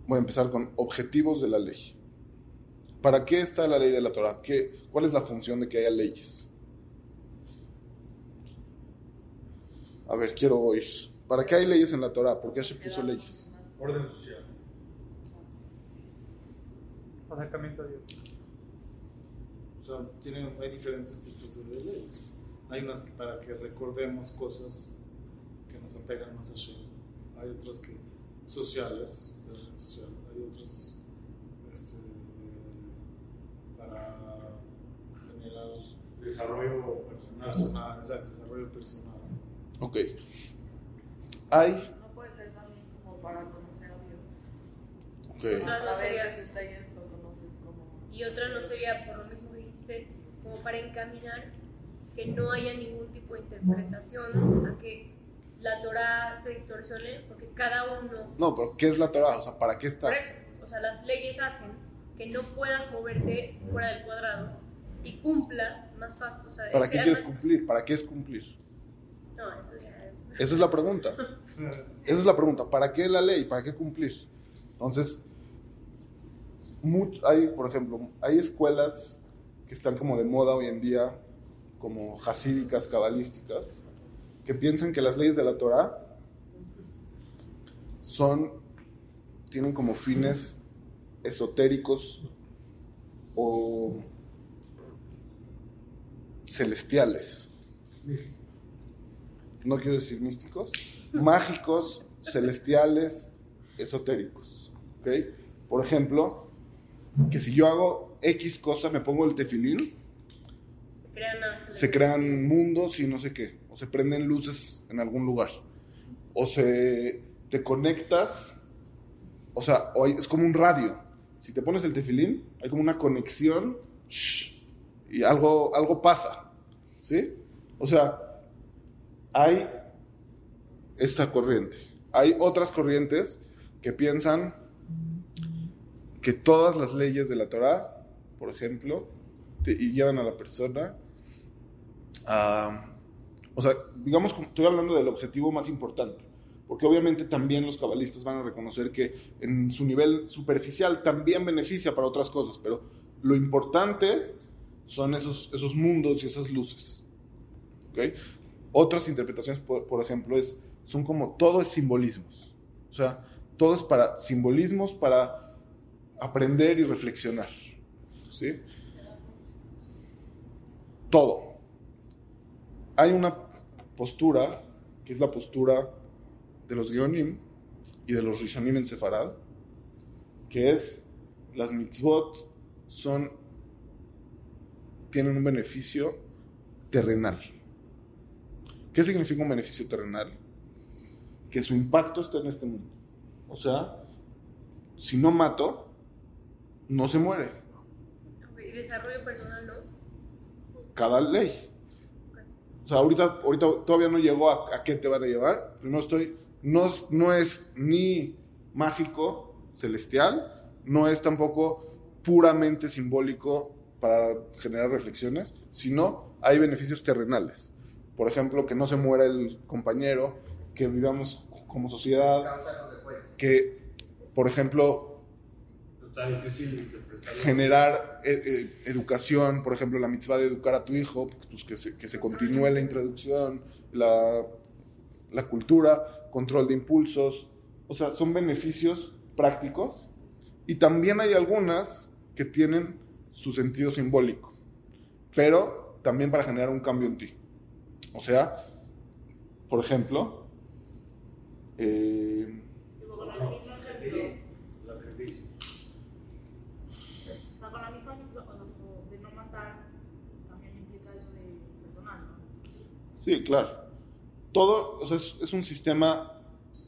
voy a empezar con objetivos de la ley. ¿Para qué está la ley de la Torah? ¿Qué, ¿Cuál es la función de que haya leyes? A ver, quiero oír. ¿Para qué hay leyes en la Torah? ¿Por qué se puso leyes? Orden social. Acercamiento a Dios. O sea, tienen, hay diferentes tipos de leyes. Hay unas para que recordemos cosas que nos apegan más a Shem. Hay otras que sociales, de orden social. Hay otras para generar desarrollo personal. personal. Exacto, desarrollo personal. Ok. Hay. No puede ser también como para conocer a Dios. Ok. Otra no sería, y otra no sería, por lo mismo dijiste, como para encaminar que no haya ningún tipo de interpretación, a que la Torah se distorsione, porque cada uno... No, pero ¿qué es la Torah? O sea, ¿para qué está? Por eso, o sea, las leyes hacen que no puedas moverte fuera del cuadrado y cumplas más fácil. O sea, ¿Para qué quieres más- cumplir? ¿Para qué es cumplir? No, eso ya es... Esa es la pregunta. Esa es la pregunta. ¿Para qué la ley? ¿Para qué cumplir? Entonces, much- hay, por ejemplo, hay escuelas que están como de moda hoy en día, como hasídicas, cabalísticas, que piensan que las leyes de la Torah son, tienen como fines esotéricos o celestiales. No quiero decir místicos, mágicos, celestiales, esotéricos. ¿ok? Por ejemplo, que si yo hago X cosa, me pongo el tefilín, Se crean mundos y no sé qué, o se prenden luces en algún lugar, o se te conectas, o sea, es como un radio. Si te pones el tefilín, hay como una conexión y algo, algo pasa, ¿sí? O sea, hay esta corriente. Hay otras corrientes que piensan que todas las leyes de la Torah, por ejemplo, te, llevan a la persona a... O sea, digamos, estoy hablando del objetivo más importante, porque obviamente también los cabalistas van a reconocer que en su nivel superficial también beneficia para otras cosas, pero lo importante son esos, esos mundos y esas luces. ¿ok? Otras interpretaciones, por, por ejemplo, es, son como todo es simbolismos. O sea, todo es para simbolismos, para aprender y reflexionar. ¿Sí? Todo. Hay una postura, que es la postura de los Geonim y de los Rishonim en Sefarad, que es las mitzvot son tienen un beneficio terrenal. ¿Qué significa un beneficio terrenal? Que su impacto está en este mundo. O sea, si no mato, no se muere. Y desarrollo personal, ¿no? Cada ley. O sea, ahorita, ahorita todavía no llegó a, a qué te van a llevar. No estoy. No, es- no es ni mágico, celestial, no es tampoco puramente simbólico para generar reflexiones, sino hay beneficios terrenales. Por ejemplo, que no se muera el compañero, que vivamos como sociedad, que, por ejemplo, generar eh, eh, educación, por ejemplo, la mitzvah de educar a tu hijo, pues que se, que se continúe la introducción, la, la cultura, control de impulsos, o sea, son beneficios prácticos y también hay algunas que tienen su sentido simbólico, pero también para generar un cambio en ti. O sea, por ejemplo, eh, Sí, claro. Todo, o sea, es, un sistema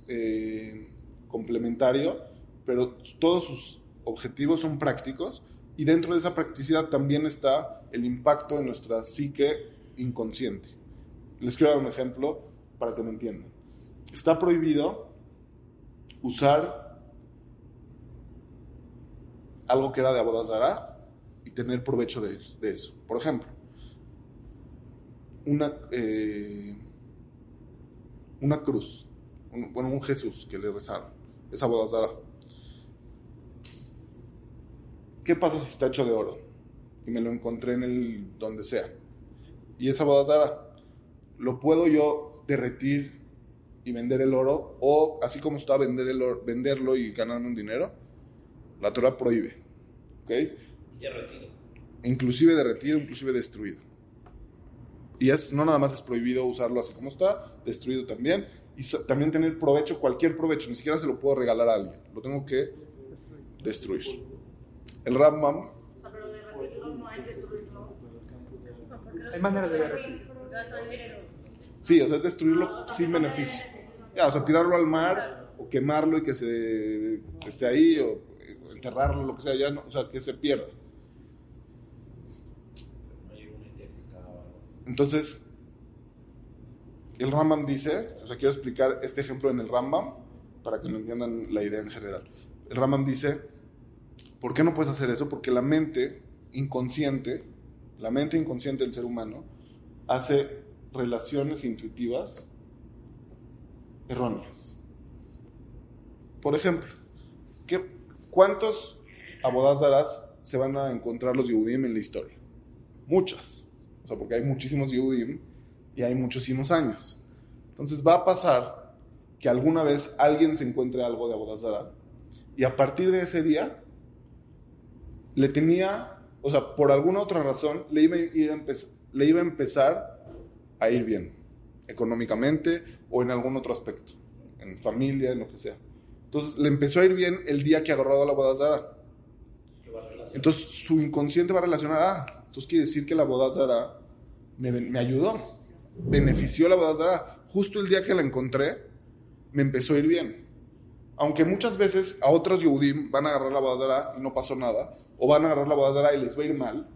eh, complementario, pero todos sus objetivos son prácticos y dentro de esa practicidad también está el impacto en nuestra psique inconsciente. Les quiero dar un ejemplo para que me entiendan. Está prohibido usar algo que era de Abodazara y tener provecho de, eso. Por ejemplo, una, eh, una cruz, bueno, un Jesús que le rezaron, es Abodazara. ¿Qué pasa si está hecho de oro? Y me lo encontré en el donde sea. Y esa bodazara, ¿lo puedo yo derretir y vender el oro? O así como está vender el oro, venderlo y ganarme un dinero, la Torah prohíbe. ¿Ok? Derretido. Inclusive derretido, inclusive destruido. Y es, no nada más es prohibido usarlo así como está, destruido también. Y también tener provecho, cualquier provecho, ni siquiera se lo puedo regalar a alguien. Lo tengo que destruir. El Rambam. Hay manera de Sí, o sea, es destruirlo sin beneficio. Ya, o sea, tirarlo al mar o quemarlo y que se esté ahí o enterrarlo, lo que sea, ya no, o sea, que se pierda. Entonces, el Rambam dice, o sea, quiero explicar este ejemplo en el Rambam para que me entiendan la idea en general. El Rambam dice, ¿Por qué no puedes hacer eso? Porque la mente inconsciente, la mente inconsciente del ser humano, hace relaciones intuitivas erróneas. Por ejemplo, ¿qué, ¿cuántos darás se van a encontrar los Yehudim en la historia? Muchas. O sea, porque hay muchísimos Yehudim y hay muchísimos años. Entonces va a pasar que alguna vez alguien se encuentre algo de Abodazara y a partir de ese día le tenía, o sea, por alguna otra razón, le iba a, ir a le iba a empezar a ir bien, económicamente o en algún otro aspecto, en familia, en lo que sea. Entonces le empezó a ir bien el día que agarró a la bodazara. Entonces su inconsciente va a relacionar, ah, entonces quiere decir que la bodazara me, me ayudó, benefició la bodazara. Justo el día que la encontré, me empezó a ir bien. Aunque muchas veces a otros Yehudim van a agarrar la bodazara y no pasó nada, o van a agarrar la bodazara y les va a ir mal,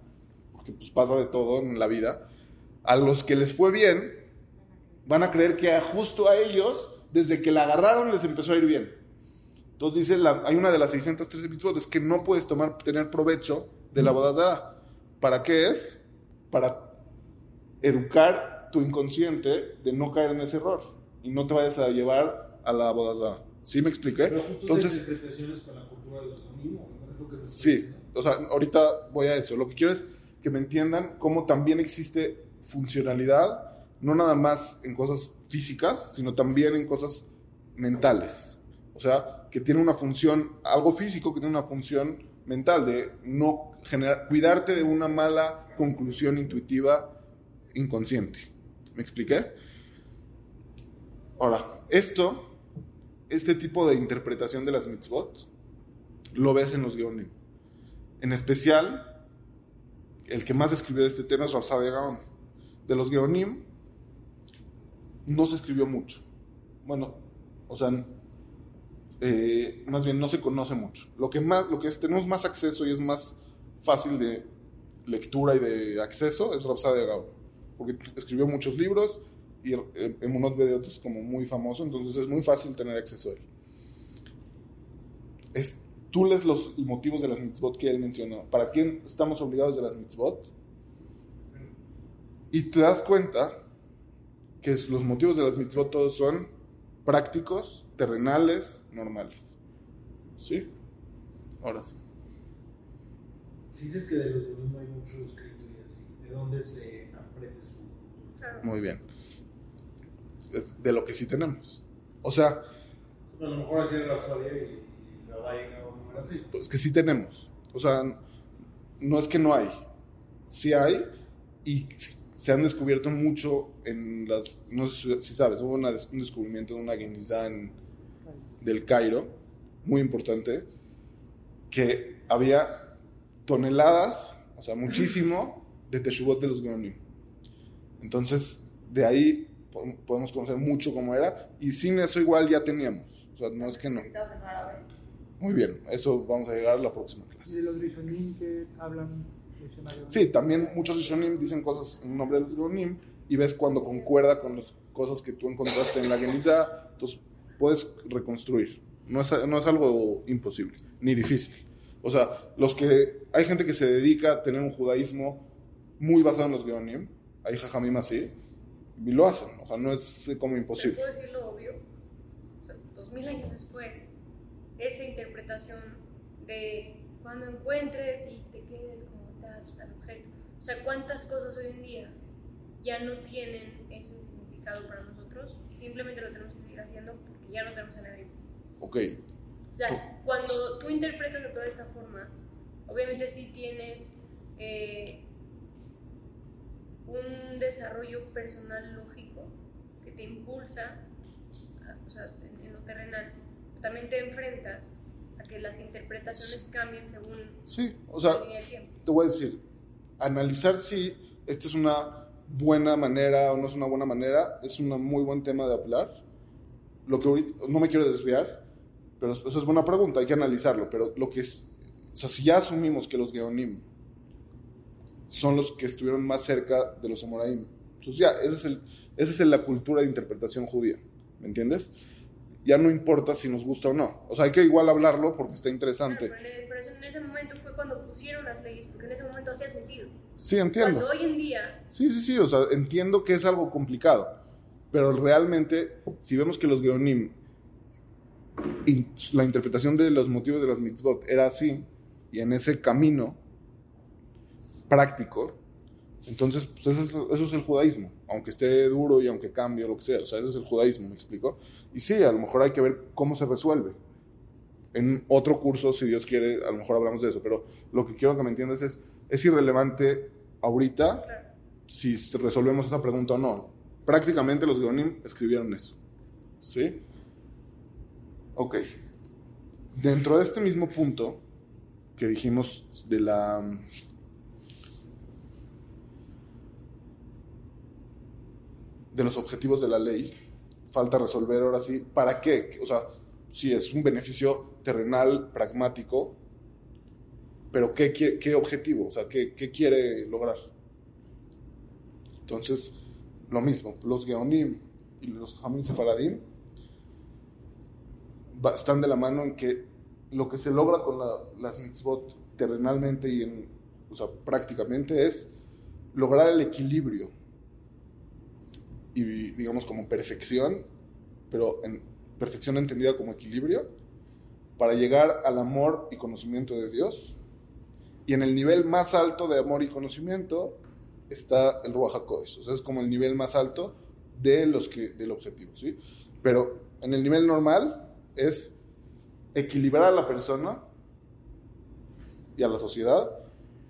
porque pues pasa de todo en la vida, a los que les fue bien, van a creer que justo a ellos, desde que la agarraron, les empezó a ir bien. Entonces dice, la, hay una de las 613 mitzvot, es que no puedes tomar, tener provecho de la bodazara. ¿Para qué es? Para educar tu inconsciente de no caer en ese error y no te vayas a llevar a la bodazara. ¿Sí me expliqué? Entonces, con la cultura de los Sí, o sea, ahorita voy a eso. Lo que quiero es que me entiendan cómo también existe funcionalidad, no nada más en cosas físicas, sino también en cosas mentales. O sea, que tiene una función, algo físico que tiene una función mental, de no cuidarte de una mala conclusión intuitiva inconsciente. ¿Me expliqué? Ahora, esto, este tipo de interpretación de las mitzvot, lo ves en los guiones. En especial, el que más escribió de este tema es de Gaon. De los Geonim, no se escribió mucho. Bueno, o sea, eh, más bien no se conoce mucho. Lo que, más, lo que tenemos más acceso y es más fácil de lectura y de acceso es de Gaon. Porque escribió muchos libros y Emunot Bedeot es como muy famoso, entonces es muy fácil tener acceso a él. Es, tú lees los motivos de las mitzvot que él mencionó. ¿Para quién estamos obligados de las mitzvot? Y te das cuenta que los motivos de las mitzvot todos son prácticos, terrenales, normales. ¿Sí? Ahora sí. Si dices que de los no hay mucho escrito y así, ¿de dónde se aprende su Muy bien. De lo que sí tenemos. O sea... A lo mejor así la Rapsodia y la vaina o así. Pues que sí tenemos. O sea, no es que no hay. Sí hay y se han descubierto mucho en las... No sé si sabes, hubo un descubrimiento de una Genizá del Cairo, muy importante, que había toneladas, o sea, muchísimo, de Teshuvot de los Geonim. Entonces, de ahí podemos conocer mucho cómo era, y sin eso igual ya teníamos. O sea, no es que no. Muy bien, eso vamos a llegar a la próxima clase. ¿Y los Rishonim que hablan Sí, también muchos Rishonim dicen cosas en nombre de los Geonim, y ves cuando concuerda con las cosas que tú encontraste en la Geniza, entonces puedes reconstruir. No es, no es algo imposible, ni difícil. O sea, los que hay gente que se dedica a tener un judaísmo muy basado en los Geonim, hay jajamim así, y lo hacen. O sea, no es como imposible. ¿Puedo decir lo obvio? dos mil años después, esa interpretación de cuando encuentres y te quedes como tal, tal objeto. O sea, ¿cuántas cosas hoy en día ya no tienen ese significado para nosotros y simplemente lo tenemos que seguir haciendo porque ya no tenemos a nadie? Ok. O sea, cuando tú interpretas de toda esta forma, obviamente sí tienes eh, un desarrollo personal lógico que te impulsa, o sea, en, lo terrenal. También te enfrentas a que las interpretaciones cambien según sí, o sea, Te voy a decir, analizar si esta es una buena manera o no es una buena manera es un muy buen tema de hablar. Lo que ahorita, no me quiero desviar, pero eso es buena pregunta, hay que analizarlo. Pero lo que es, o sea, si ya asumimos que los Geonim son los que estuvieron más cerca de los Amoraim, entonces ya, esa es, el, esa es la cultura de interpretación judía, ¿me entiendes? Ya no importa si nos gusta o no. O sea, hay que igual hablarlo porque está interesante. pero, en ese momento fue cuando pusieron las leyes, porque en ese momento hacía sentido. Sí, entiendo. Cuando hoy en día... Sí, sí, sí, o sea, entiendo que es algo complicado, pero realmente, si vemos que los Geonim la interpretación de los motivos de las mitzvot era así, y en ese camino práctico, entonces pues eso, es, el judaísmo, aunque esté duro y aunque cambie lo que sea, o sea, ese es el judaísmo, ¿me explico? Y sí, a lo mejor hay que ver cómo se resuelve. En otro curso, si Dios quiere, a lo mejor hablamos de eso, pero lo que quiero que me entiendas es, es irrelevante ahorita si resolvemos esa pregunta o no. Prácticamente los Geonim escribieron eso, ¿sí? Ok. Dentro de este mismo punto que dijimos de la... de los objetivos de la ley, falta resolver ahora sí, ¿para qué? O sea, si es un beneficio terrenal, pragmático, pero ¿qué, qué, objetivo? O sea, ¿qué, ¿qué, quiere lograr? Entonces, lo mismo, los Geonim y los Hamim Sefaradim están de la mano en que lo que se logra con las mitzvot terrenalmente y en, o sea, prácticamente es lograr el equilibrio y digamos como perfección, pero en perfección entendida como equilibrio, para llegar al amor y conocimiento de Dios. Y en el nivel más alto de amor y conocimiento está el Ruach. O sea, es como el nivel más alto de los que, del objetivo, ¿sí? Pero en el nivel normal, es equilibrar a la persona y a la sociedad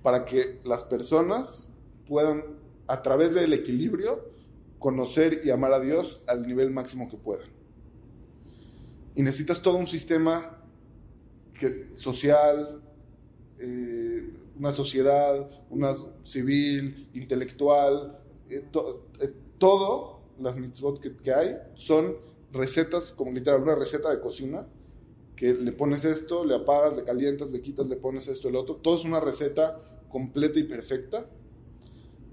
para que las personas puedan, a través del equilibrio, conocer y amar a Dios al nivel máximo que puedan. Y necesitas todo un sistema social, eh, una sociedad, una civil, intelectual, eh, eh, todo, las mitzvot que hay, son recetas, como literal, una receta de cocina, que le pones esto, le apagas, le calientas, le quitas, le pones esto, el otro. Todo es una receta completa y perfecta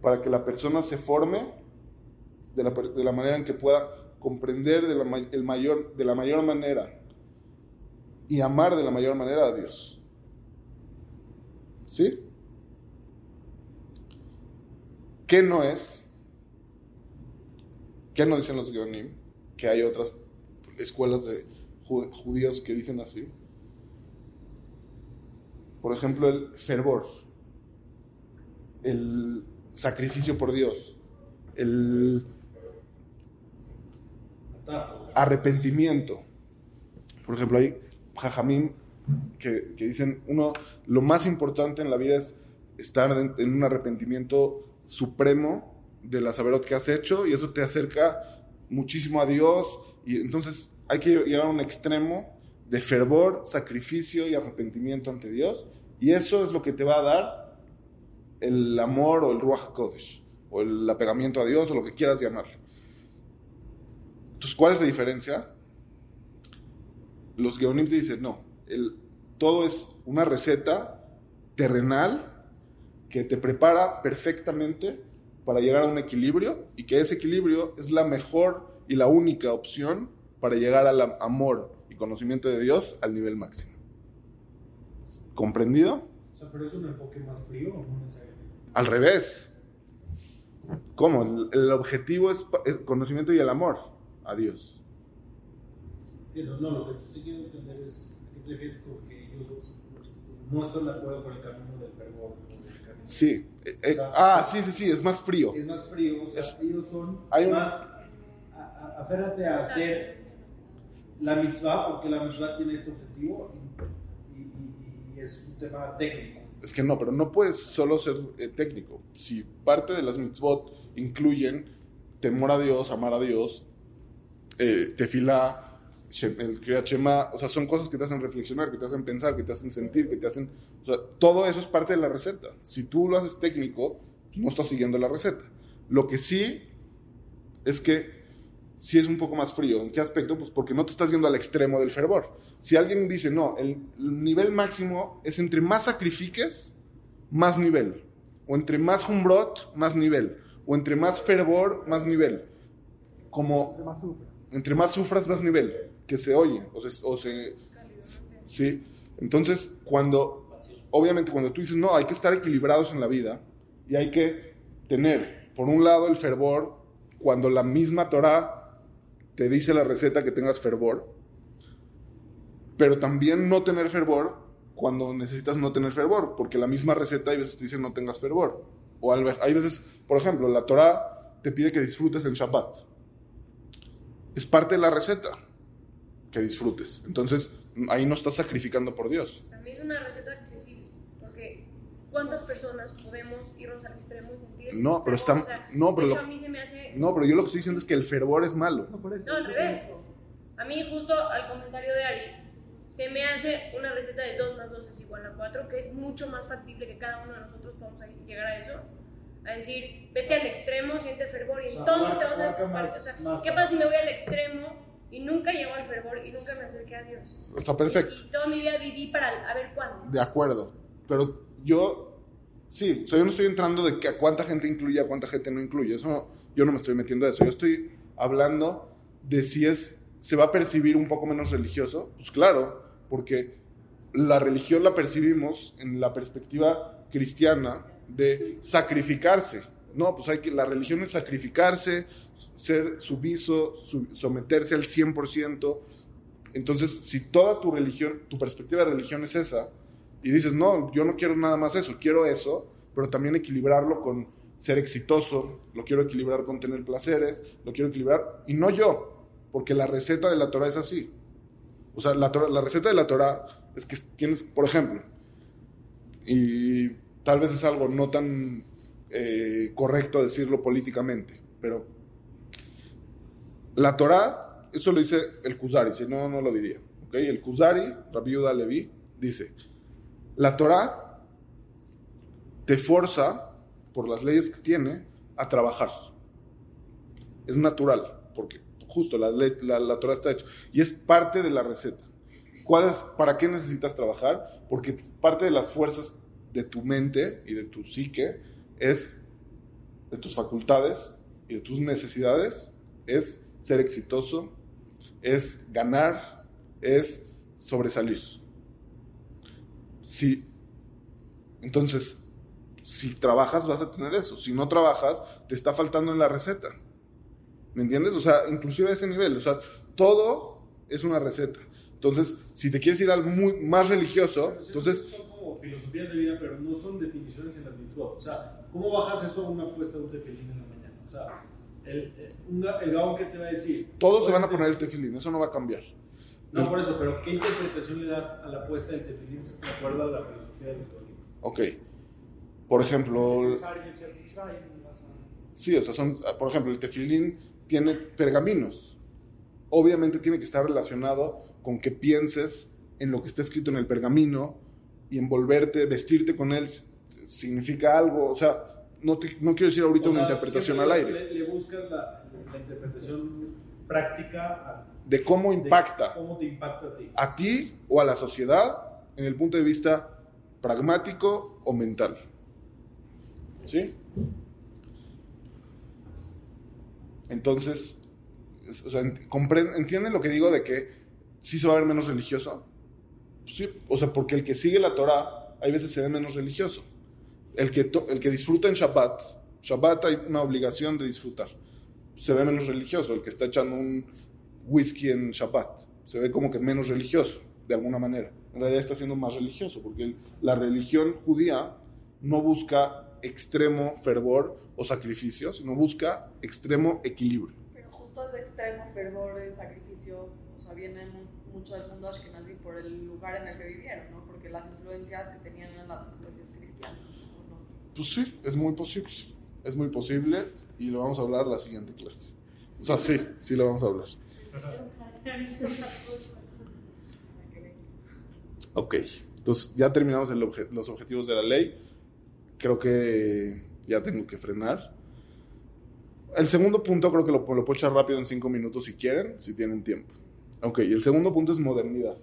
para que la persona se forme de la, de la manera en que pueda comprender de la, el mayor, de la mayor manera y amar de la mayor manera a Dios. ¿Sí? ¿Qué no es? ¿Qué no dicen los Geonim? Que hay otras escuelas de judíos que dicen así. Por ejemplo, el fervor, el sacrificio por Dios, el arrepentimiento. Por ejemplo, hay jajamín que, que, dicen, uno, lo más importante en la vida es estar en, un arrepentimiento supremo de la saberot que has hecho y eso te acerca muchísimo a Dios y entonces hay que llegar a un extremo de fervor, sacrificio y arrepentimiento ante Dios y eso es lo que te va a dar el amor o el Ruach Kodesh, o el apegamiento a Dios, o lo que quieras llamarle. Entonces, ¿cuál es la diferencia? Los Geonim te dicen, no, el, todo es una receta terrenal que te prepara perfectamente para llegar a un equilibrio y que ese equilibrio es la mejor y la única opción para llegar al amor y conocimiento de Dios al nivel máximo. ¿Comprendido? O sea, pero es un enfoque más frío o no necesariamente. Al revés. ¿Cómo? El, objetivo es el conocimiento y el amor a Dios. No, no, lo que estoy queriendo entender es qué prefieres porque yo no estoy de acuerdo con el camino del fervor. Sí. Eh, eh, ah, sí, sí, sí, es más frío. Es más frío. O sea, ellos son hay más. aférrate a hacer la mitzvah porque la mitzvah tiene este objetivo es un tema técnico. Es que no, pero no puedes solo ser eh, técnico. Si parte de las mitzvot incluyen temor a Dios, amar a Dios, eh, tefilá, el Kriyat o sea, son cosas que te hacen reflexionar, que te hacen pensar, que te hacen sentir, que te hacen... O sea, todo eso es parte de la receta. Si tú lo haces técnico, no estás siguiendo la receta. Lo que sí es que si es un poco más frío. ¿En qué aspecto? Pues porque no te estás yendo al extremo del fervor. Si alguien dice, no, el nivel máximo es entre más sacrifiques, más nivel. O entre más jumbrot, más nivel. O entre más fervor, más nivel. Como... Entre más sufras, más nivel. Que se oye. O se... O se sí. Entonces, cuando... Obviamente, cuando tú dices, no, hay que estar equilibrados en la vida y hay que tener, por un lado, el fervor, cuando la misma Torah te dice la receta que tengas fervor, pero también no tener fervor cuando necesitas no tener fervor, porque la misma receta hay veces te dice no tengas fervor. O hay veces, por ejemplo, la Torah te pide que disfrutes en Shabbat. Es parte de la receta que disfrutes. Entonces, ahí no estás sacrificando por Dios. También es una receta accesible, porque ¿cuántas personas podemos irnos al extremo y sentir No, pero está... no, pero no, pero yo lo que estoy diciendo es que el fervor es malo. No, al revés. A mí justo al comentario de Ari, se me hace una receta de 2 más 2 es igual a 4, que es mucho más factible que cada uno de nosotros podamos llegar a eso. A decir, vete al extremo, siente fervor y entonces te vas a... ¿Qué pasa si me voy al extremo y nunca llego al fervor y nunca me acerqué a Dios? Está perfecto. Y, toda mi vida viví para a ver cuándo. De acuerdo. Pero yo, sí, o sea, yo no estoy entrando de que a cuánta gente incluye, a cuánta gente no incluye. Eso no, yo no me estoy metiendo a eso. Yo estoy hablando de si es, se va a percibir un poco menos religioso. Pues claro, porque la religión la percibimos en la perspectiva cristiana de sacrificarse. No, pues hay que, la religión es sacrificarse, ser sumiso, someterse al 100%. Entonces, si toda tu religión, tu perspectiva de religión es esa, y dices, no, yo no quiero nada más eso, quiero eso, pero también equilibrarlo con ser exitoso, lo quiero equilibrar con tener placeres, lo quiero equilibrar, y no yo, porque la receta de la Torah es así. O sea, la, la receta de la Torah es que tienes, por ejemplo, y tal vez es algo no tan eh, correcto decirlo políticamente, pero la Torah, eso lo dice el Kuzari, si no, no lo diría. El Kuzari, Rabbi Yuda Levi, dice, la Torah te forza por las leyes que tiene, a trabajar. Es natural, porque justo la, la, Torah está hecha. Y es parte de la receta. ¿Cuál es, ¿Para qué necesitas trabajar? Porque parte de las fuerzas de tu mente y de tu psique es, de tus facultades y de tus necesidades, es ser exitoso, es ganar, es sobresalir. Sí. Entonces, si trabajas vas a tener eso. Si no trabajas, te está faltando en la receta. ¿Me entiendes? O sea, inclusive a ese nivel. O sea, todo es una receta. Entonces, si te quieres ir al muy más religioso, entonces son como filosofías de vida, pero no son definiciones en la mitzvot. O sea, ¿cómo bajas eso a una apuesta de un tefilín en la mañana? O sea, el, el, ga- el gabón que te va a decir. todos se van a poner el tefilín, eso no va a cambiar. No, por eso, pero ¿qué interpretación le das a la apuesta del tefilín de acuerdo a la filosofía del judaísmo? Ok. Por ejemplo, el a- sí, o sea, son, por ejemplo, el tefilín tiene pergaminos. Obviamente tiene que estar relacionado con que pienses en lo que está escrito en el pergamino y envolverte, vestirte con él significa algo. O sea, no, te- no quiero decir ahorita O una sea, interpretación al aire Le, le buscas la, la interpretación práctica a de cómo de impacta cómo te impacta a ti. a ti o a la sociedad en el punto de vista pragmático o mental. ¿Sí? Entonces, es- o sea, ¿entienden lo que digo de que sí se va a ver menos religioso? Sí, o sea, porque el que sigue la Torah, hay veces se ve menos religioso. El que, to- el que disfruta en Shabbat, Shabbat hay una obligación de disfrutar, se ve menos religioso. El que está echando un whisky en Shabbat, se ve como que menos religioso, de alguna manera. En realidad está siendo más religioso, porque la religión judía no busca extremo fervor o sacrificio, sino busca extremo equilibrio. Pero justo ese extremo fervor de sacrificio, o sea, viene mu- mucho del mundo ashkenazí por el lugar en el que vivieron, ¿no? Porque las influencias que tenían eran las influencias cristianas. Pues sí, es muy posible. Es muy posible y lo vamos a hablar la siguiente clase. O sea, sí, sí lo vamos a hablar. Ok, entonces ya terminamos los objetivos de la ley. Creo que ya tengo que frenar. El segundo punto creo que lo, puedo echar rápido en cinco minutos si quieren, si tienen tiempo. Ok, el segundo punto es modernidad.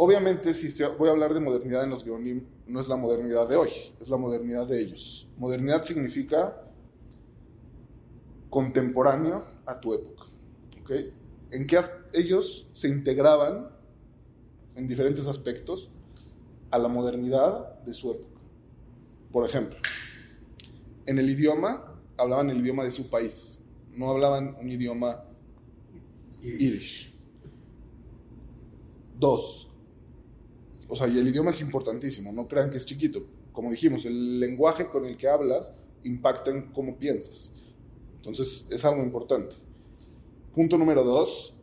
Obviamente, si estoy- voy a hablar de modernidad en los Geonim, no es la modernidad de hoy, es la modernidad de ellos. Modernidad significa contemporáneo a tu época. En que ellos se integraban en diferentes aspectos a la modernidad de su época. Por ejemplo, en el idioma hablaban el idioma de su país, no hablaban un idioma Yiddish. Dos, o sea, y el idioma es importantísimo, no crean que es chiquito. Como dijimos, el lenguaje con el que hablas impacta en cómo piensas. Entonces, es algo importante. Punto número dos,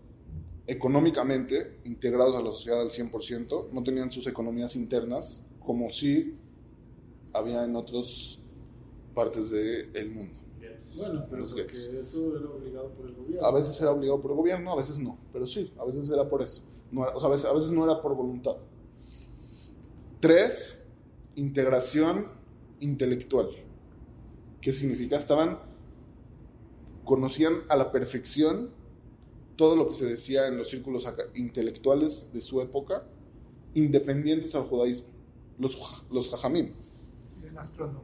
económicamente integrados a la sociedad al 100%, no tenían sus economías internas como si había en otras partes del mundo. Bueno, pero porque eso era obligado por el gobierno. A veces era obligado por el gobierno, a veces no, pero sí, a veces era por eso. No era- o sea, a veces, a veces no era por voluntad. Tres, integración intelectual. ¿Qué significa? Estaban, conocían a la perfección todo lo que se decía en los círculos intelectuales de su época, independientes al judaísmo, los, los jajamim. el astrónomo.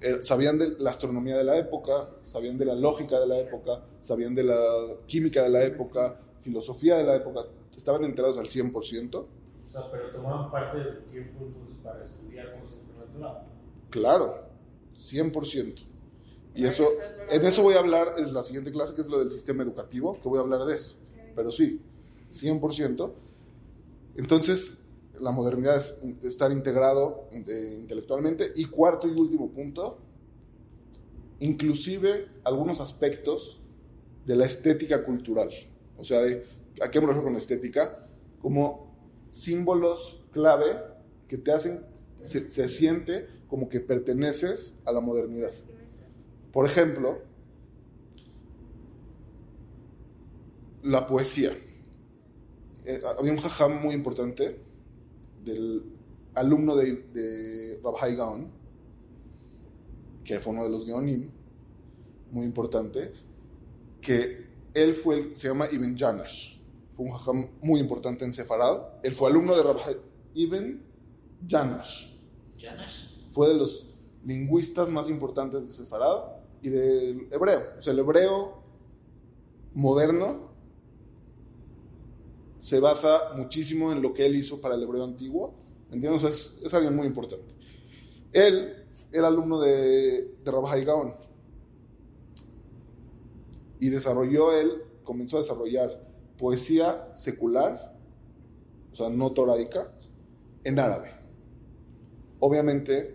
Eh, sabían de la astronomía de la época, sabían de la lógica de la época, sabían de la química de la época, filosofía de la época, estaban enterados al 100%. O sea, pero tomaban parte de tu tiempo entonces para estudiar cosas sobrenaturales. Claro, 100%. Y eso, en eso voy a hablar en la siguiente clase, que es lo del sistema educativo, que voy a hablar de eso. Pero sí, 100%. Entonces, la modernidad es estar integrado eh, intelectualmente. Y cuarto y último punto, inclusive algunos aspectos de la estética cultural. O sea, de, ¿a qué me refiero con estética? Como símbolos clave que te hacen, se, se siente como que perteneces a la modernidad. Por ejemplo, la poesía. Eh, había un jajam muy importante del alumno de, de Gaon, que fue uno de los Geonim, muy importante, que él fue, se llama Ibn Janash, fue un jajam muy importante en Sefarad, él fue alumno de Rabhai Ibn Janash, ¿Janash? fue de los lingüistas más importantes de Sefarad y del hebreo. O sea, el hebreo moderno se basa muchísimo en lo que él hizo para el hebreo antiguo. ¿Entiendes? O sea, es, es alguien muy importante. Él era alumno de, de Rabbi Gaon y desarrolló él, comenzó a desarrollar poesía secular, o sea, no torádica, en árabe. Obviamente,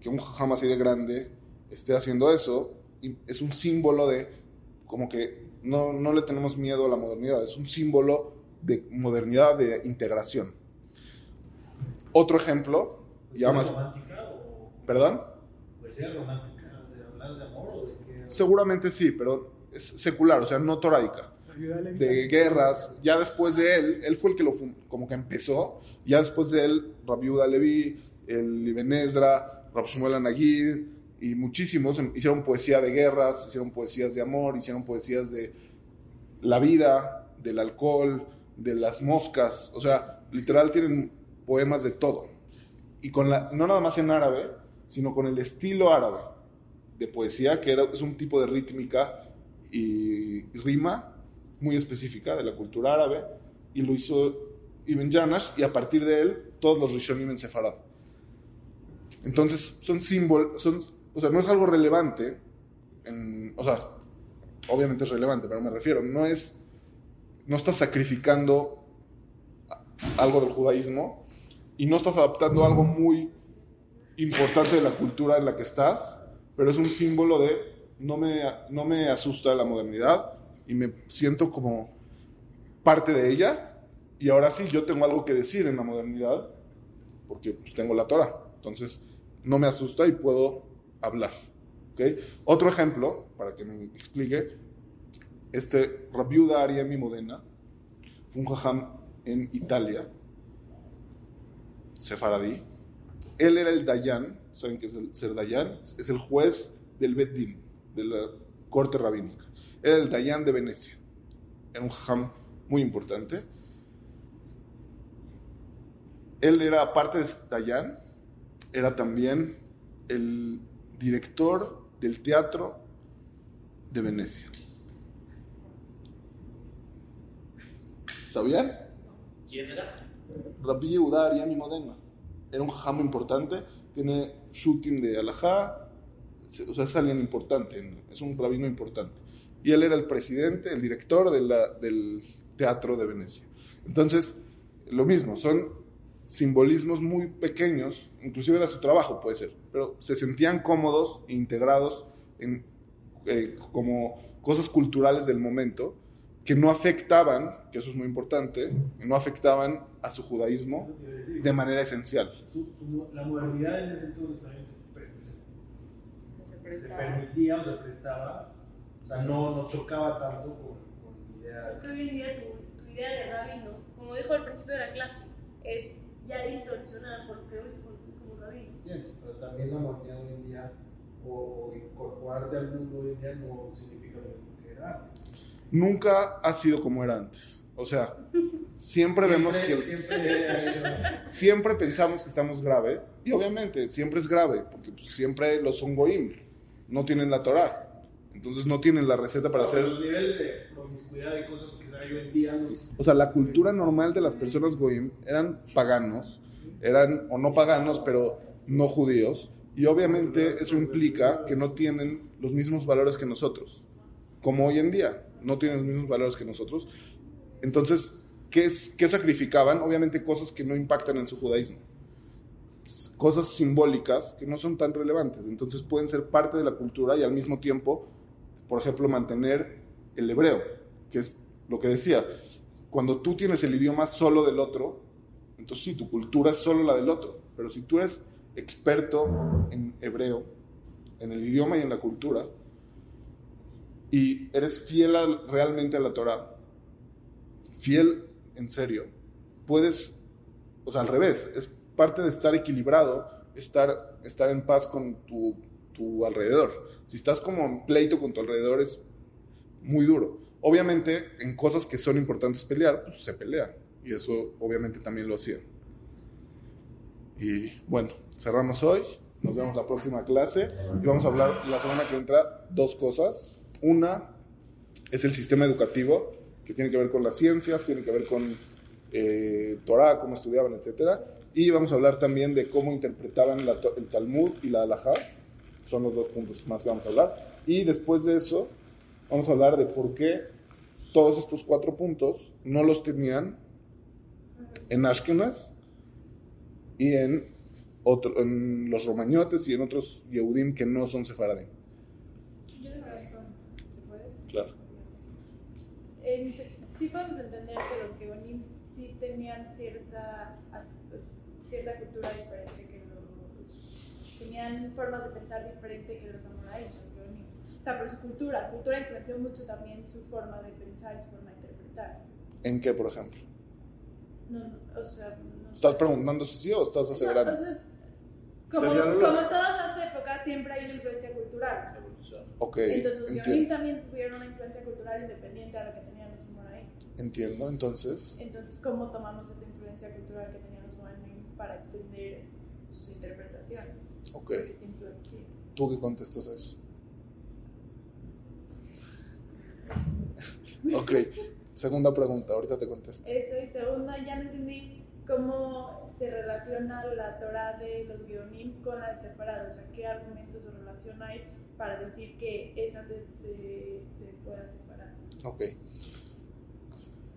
que un jajam así de grande esté haciendo eso, es un símbolo de, como que no, no le tenemos miedo a la modernidad, es un símbolo de modernidad, de integración. Otro ejemplo, ya más... romántica o ¿Perdón? poesía romántica? ¿De hablar de amor o de qué? Seguramente sí, pero es secular, o sea, no torádica. De guerras, ya después de él, él fue el que lo como que empezó, ya después de él, Rabbi Yehuda Levi, el Ibn Ezra, Rab Shmuel Anagid y muchísimos em- hicieron poesía de guerras, hicieron poesías de amor, hicieron poesías de la vida, del alcohol, de las moscas, o sea, literal tienen poemas de todo. Y con la, no nada más en árabe, sino con el estilo árabe de poesía, que era, es un tipo de rítmica y rima muy específica de la cultura árabe, y lo hizo Ibn Janash, y a partir de él, todos los Rishonim en Sefarad. Entonces, son símbolos, son, o sea, no es algo relevante, o sea, obviamente es relevante, pero me refiero, no es, no estás sacrificando algo del judaísmo y no estás adaptando algo muy importante de la cultura en la que estás, pero es un símbolo de no me, no me asusta la modernidad y me siento como parte de ella y ahora sí yo tengo algo que decir en la modernidad porque pues, tengo la Torah, entonces no me asusta y puedo hablar. ¿ok? Otro ejemplo, para que me explique, este Rabiuda Ariemi Modena fue un jajam en Italia, sefaradí. Él era el Dayan, ¿saben qué es el ser Dayan? Es el juez del Beddin, de la corte rabínica. Era el Dayan de Venecia. Era un jajam muy importante. Él era, aparte de Dayan, era también el director del teatro de Venecia. ¿Sabían? ¿Quién era? Rabbi Yehuda Ariami Modena. Era un jajam importante, tiene shooting de alajá, o sea, es alguien importante, es un rabino importante. Y él era el presidente, el director de la- del teatro de Venecia. Entonces, lo mismo, son simbolismos muy pequeños, inclusive era su trabajo, puede ser, pero se sentían cómodos e integrados en, eh, como cosas culturales del momento que no afectaban, que eso es muy importante, que no afectaban a su judaísmo de manera esencial. Su- su- la modernidad en ese entonces también se, permitía o se prestaba, o sea, no, no chocaba tanto con, con ideas. Es que hoy en día tu, tu idea de rabino, como dijo al principio de la clase, es ya distorsionada por lo que hoy tú como rabino. Bien, pero también la modernidad hoy en día, o incorporarte al mundo hoy en día, no significa lo mismo que era antes. Nunca ha sido como era antes. O sea, siempre, vemos que... Siempre, siempre pensamos que estamos grave y obviamente siempre es grave porque pues, siempre los son goim no tienen la Torah entonces no tienen la receta para hacer Los niveles de promiscuidad y cosas que hay hoy en día no o sea la cultura normal de las personas goim eran paganos eran o no paganos pero no judíos y obviamente eso implica que no tienen los mismos valores que nosotros como hoy en día no tienen los mismos valores que nosotros entonces ¿qué, es, qué sacrificaban? Obviamente cosas que no impactan en su judaísmo. Cosas simbólicas que no son tan relevantes. Entonces pueden ser parte de la cultura y al mismo tiempo, por ejemplo, mantener el hebreo, que es lo que decía. Cuando tú tienes el idioma solo del otro, entonces sí, tu cultura es solo la del otro. Pero si tú eres experto en hebreo, en el idioma y en la cultura, y eres fiel realmente a la Torah, fiel en serio, puedes, o sea, al revés, es parte de estar equilibrado, estar, estar en paz con tu, alrededor. Si estás como en pleito con tu alrededor es muy duro. Obviamente, en cosas que son importantes pelear, pues se pelea. Y eso obviamente también lo hacían. Y bueno, cerramos hoy. Nos vemos la próxima clase. Y vamos a hablar la semana que entra dos cosas. Una es el sistema educativo, que tiene que ver con las ciencias, tiene que ver con eh, Torah, cómo estudiaban, etc. Y vamos a hablar también de cómo interpretaban el Talmud y la Halajá. Son los dos puntos más que vamos a hablar. Y después de eso, vamos a hablar de por qué todos estos cuatro puntos no los tenían en Ashkenaz y en, otro, en los romañotes y en otros Yehudim que no son sefaradim. Claro. sí podemos entender que los Geonim sí tenían cierta, cultura diferente. Tenían formas de pensar diferente que los amoráis, O sea, por su cultura. Su cultura influenció mucho también su forma de pensar y su forma de interpretar. ¿En qué, por ejemplo? No, no o sea... ¿Estás preguntando si sí o estás aseverando? como, como todas las épocas, siempre hay una influencia cultural. Ok, Entonces los entiendo. también tuvieron una influencia cultural independiente a la que tenían los Moraim. Entiendo, entonces. Entonces, ¿cómo tomamos esa influencia cultural que tenían los Moraim para entender sus interpretaciones? Ok. ¿Tú qué contestas a eso? ok, segunda pregunta, ahorita te contesto. Eso, y segunda, ya no entendí cómo se relaciona la Torah de los Geonim con la de Separado, o sea, qué argumentos o relación hay para decir que esa se, se, se pueda separar. Ok.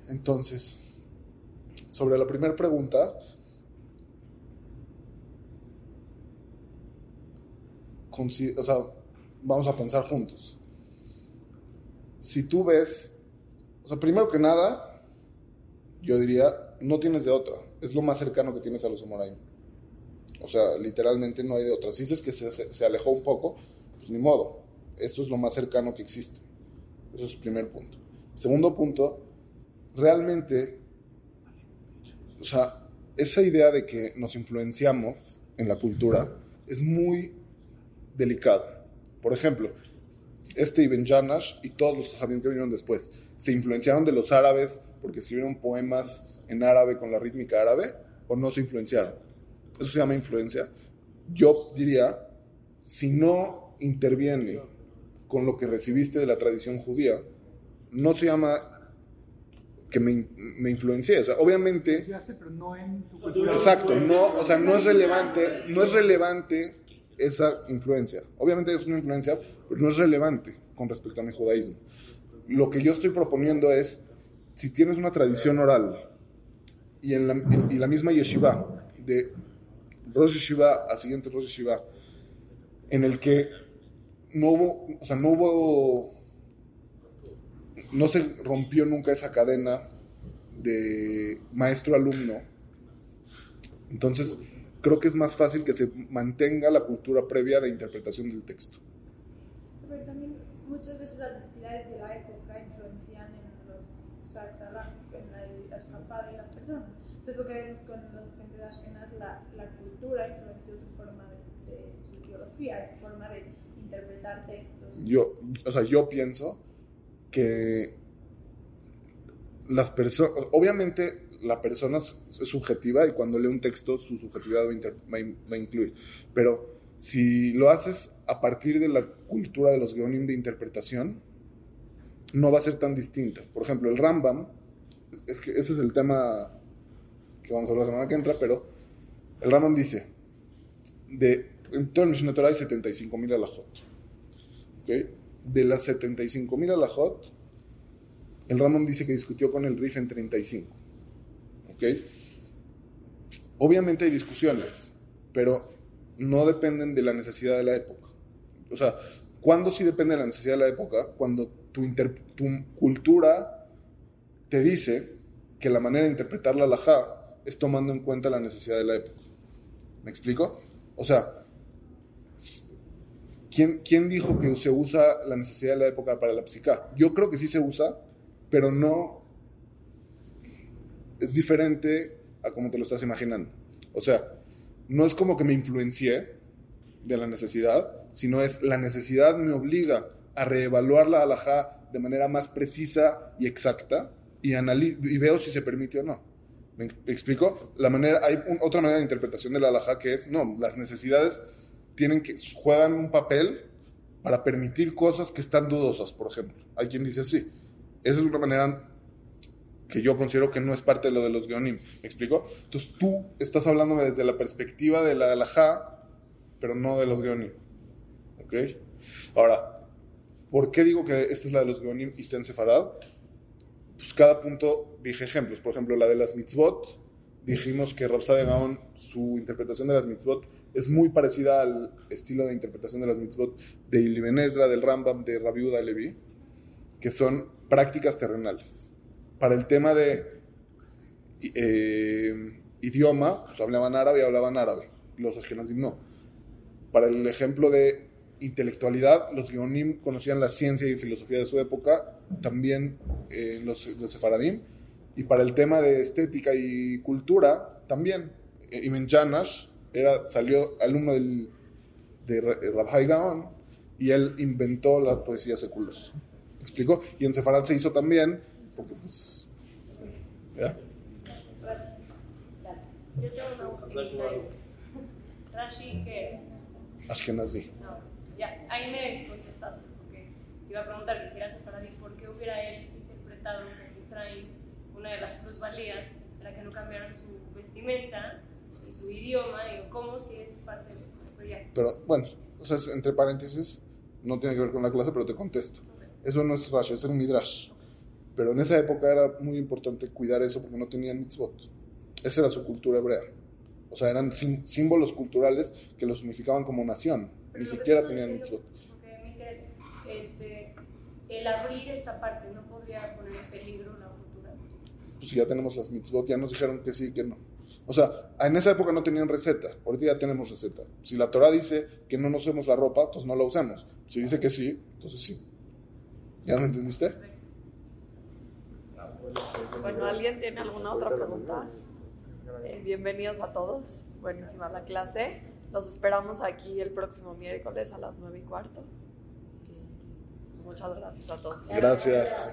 Entonces, sobre la primera pregunta, o sea, vamos a pensar juntos. Si tú ves, o sea, primero que nada, yo diría, no tienes de otra. Es lo más cercano que tienes a los Amoraim. O sea, literalmente no hay de otra. Si dices que se, se alejó un poco, pues ni modo. Esto es lo más cercano que existe. Eso es el primer punto. Segundo punto, realmente, o sea, esa idea de que nos influenciamos en la cultura es muy delicada. Por ejemplo, este Ibn Janash y todos los jajamim que vinieron después se influenciaron de los árabes porque escribieron poemas en árabe con la rítmica árabe o no se influenciaron. Eso se llama influencia. Yo diría, si no interviene con lo que recibiste de la tradición judía, no se llama que me, me influencié. O sea, obviamente. Exacto, no, o sea, no es relevante, no es relevante esa influencia. Obviamente es una influencia, pero no es relevante con respecto a mi judaísmo. Lo que yo estoy proponiendo es, si tienes una tradición oral y la, y la misma yeshiva, de Rosh Yeshiva a siguiente Rosh Yeshiva, en el que no hubo, o sea, no hubo, no se rompió nunca esa cadena de maestro-alumno. Entonces, creo que es más fácil que se mantenga la cultura previa de interpretación del texto. Pero también muchas veces las necesidades de la época influencian en los en la escapada de las personas. Entonces, lo que vemos con los gente de Ashkenaz, la, la cultura influenció su forma de, de su ideología, su forma de interpretar textos. Yo, o sea, yo pienso que las personas, obviamente la persona es subjetiva y cuando lee un texto su subjetividad va a, incluir, pero si lo haces a partir de la cultura de los guionim de interpretación, no va a ser tan distinta. Por ejemplo, el Rambam, es que ese es el tema que vamos a hablar la semana que entra, pero el Rambam dice, de en todo el Mishnah Torah hay 75.000 alajot. ¿Okay? De las 75.000 alajot, el Ramón dice que discutió con el RIF en 35. ¿Okay? Obviamente hay discusiones, pero no dependen de la necesidad de la época. O sea, ¿cuándo sí depende de la necesidad de la época? Cuando tu, tu cultura te dice que la manera de interpretar la alajá es tomando en cuenta la necesidad de la época. ¿Me explico? O sea, ¿Quién, dijo que se usa la necesidad de la época para la psica? Yo creo que sí se usa, pero no es diferente a como te lo estás imaginando. O sea, no es como que me influencié de la necesidad, sino es la necesidad me obliga a reevaluar la alajá de manera más precisa y exacta y, y veo si se permite o no. ¿Me explico? La manera, hay otra manera de interpretación de la alajá que es, no, las necesidades tienen que, juegan un papel para permitir cosas que están dudosas, por ejemplo. Hay quien dice así. Esa es una manera que yo considero que no es parte de lo de los guionim. ¿Me explico? Entonces tú estás hablándome desde la perspectiva de la alajá, pero no de los guionim. ¿Ok? Ahora, ¿por qué digo que esta es la de los guionim y está en Sefarad? pues cada punto dije ejemplos. Por ejemplo, la de las mitzvot, dijimos que Rapsade Gaon, su interpretación de las mitzvot es muy parecida al estilo de interpretación de las mitzvot de Ibn Ezra, del Rambam, de Rabiuda Levi, que son prácticas terrenales. Para el tema de eh, idioma, pues hablaban árabe hablaban árabe. Los ashkenazim no. Para el ejemplo de intelectualidad, los Geonim conocían la ciencia y filosofía de su época, también eh, los, los sefaradim. Y para el tema de estética y cultura, también. Eh, Ibn Janash era, salió alumno del, de Rabhai Gaon y él inventó la poesía secular. ¿Explicó? Y en Sefarad se hizo también, porque pues... ¿ya? Gracias. Yo tengo una pregunta. Rashi, ¿qué? Ashkenazi. No, ya, ahí me contestaste, porque te iba a preguntar que si era sefaradí, ¿por qué hubiera él interpretado que Mitzrayim, una de las plusvalías, era que no cambiaron su vestimenta y su idioma? Digo, ¿cómo si es parte de eso? Pero bueno, o sea, entre paréntesis, no tiene que ver con la clase, pero te contesto. Eso no es Rashi, es un Midrash. Pero en esa época era muy importante cuidar eso porque no tenían mitzvot. Esa era su cultura hebrea. O sea, eran símbolos culturales que los unificaban como nación. Ni siquiera tenían mitzvot. Okay, me interesa. Este, el abrir esta parte no podría poner en peligro la cultura. Pues ya tenemos las mitzvot, ya nos dijeron que sí, que no. O sea, en esa época no tenían receta, ahorita ya tenemos receta. Si la Torah dice que no nos usemos la ropa, pues no la usamos. Si dice que sí, entonces sí. ¿Ya me entendiste? Bueno, ¿alguien tiene alguna otra pregunta? Eh, bienvenidos a todos. Buenísima la clase. Los esperamos aquí el próximo miércoles a las nueve y cuarto. Muchas gracias a todos. Gracias.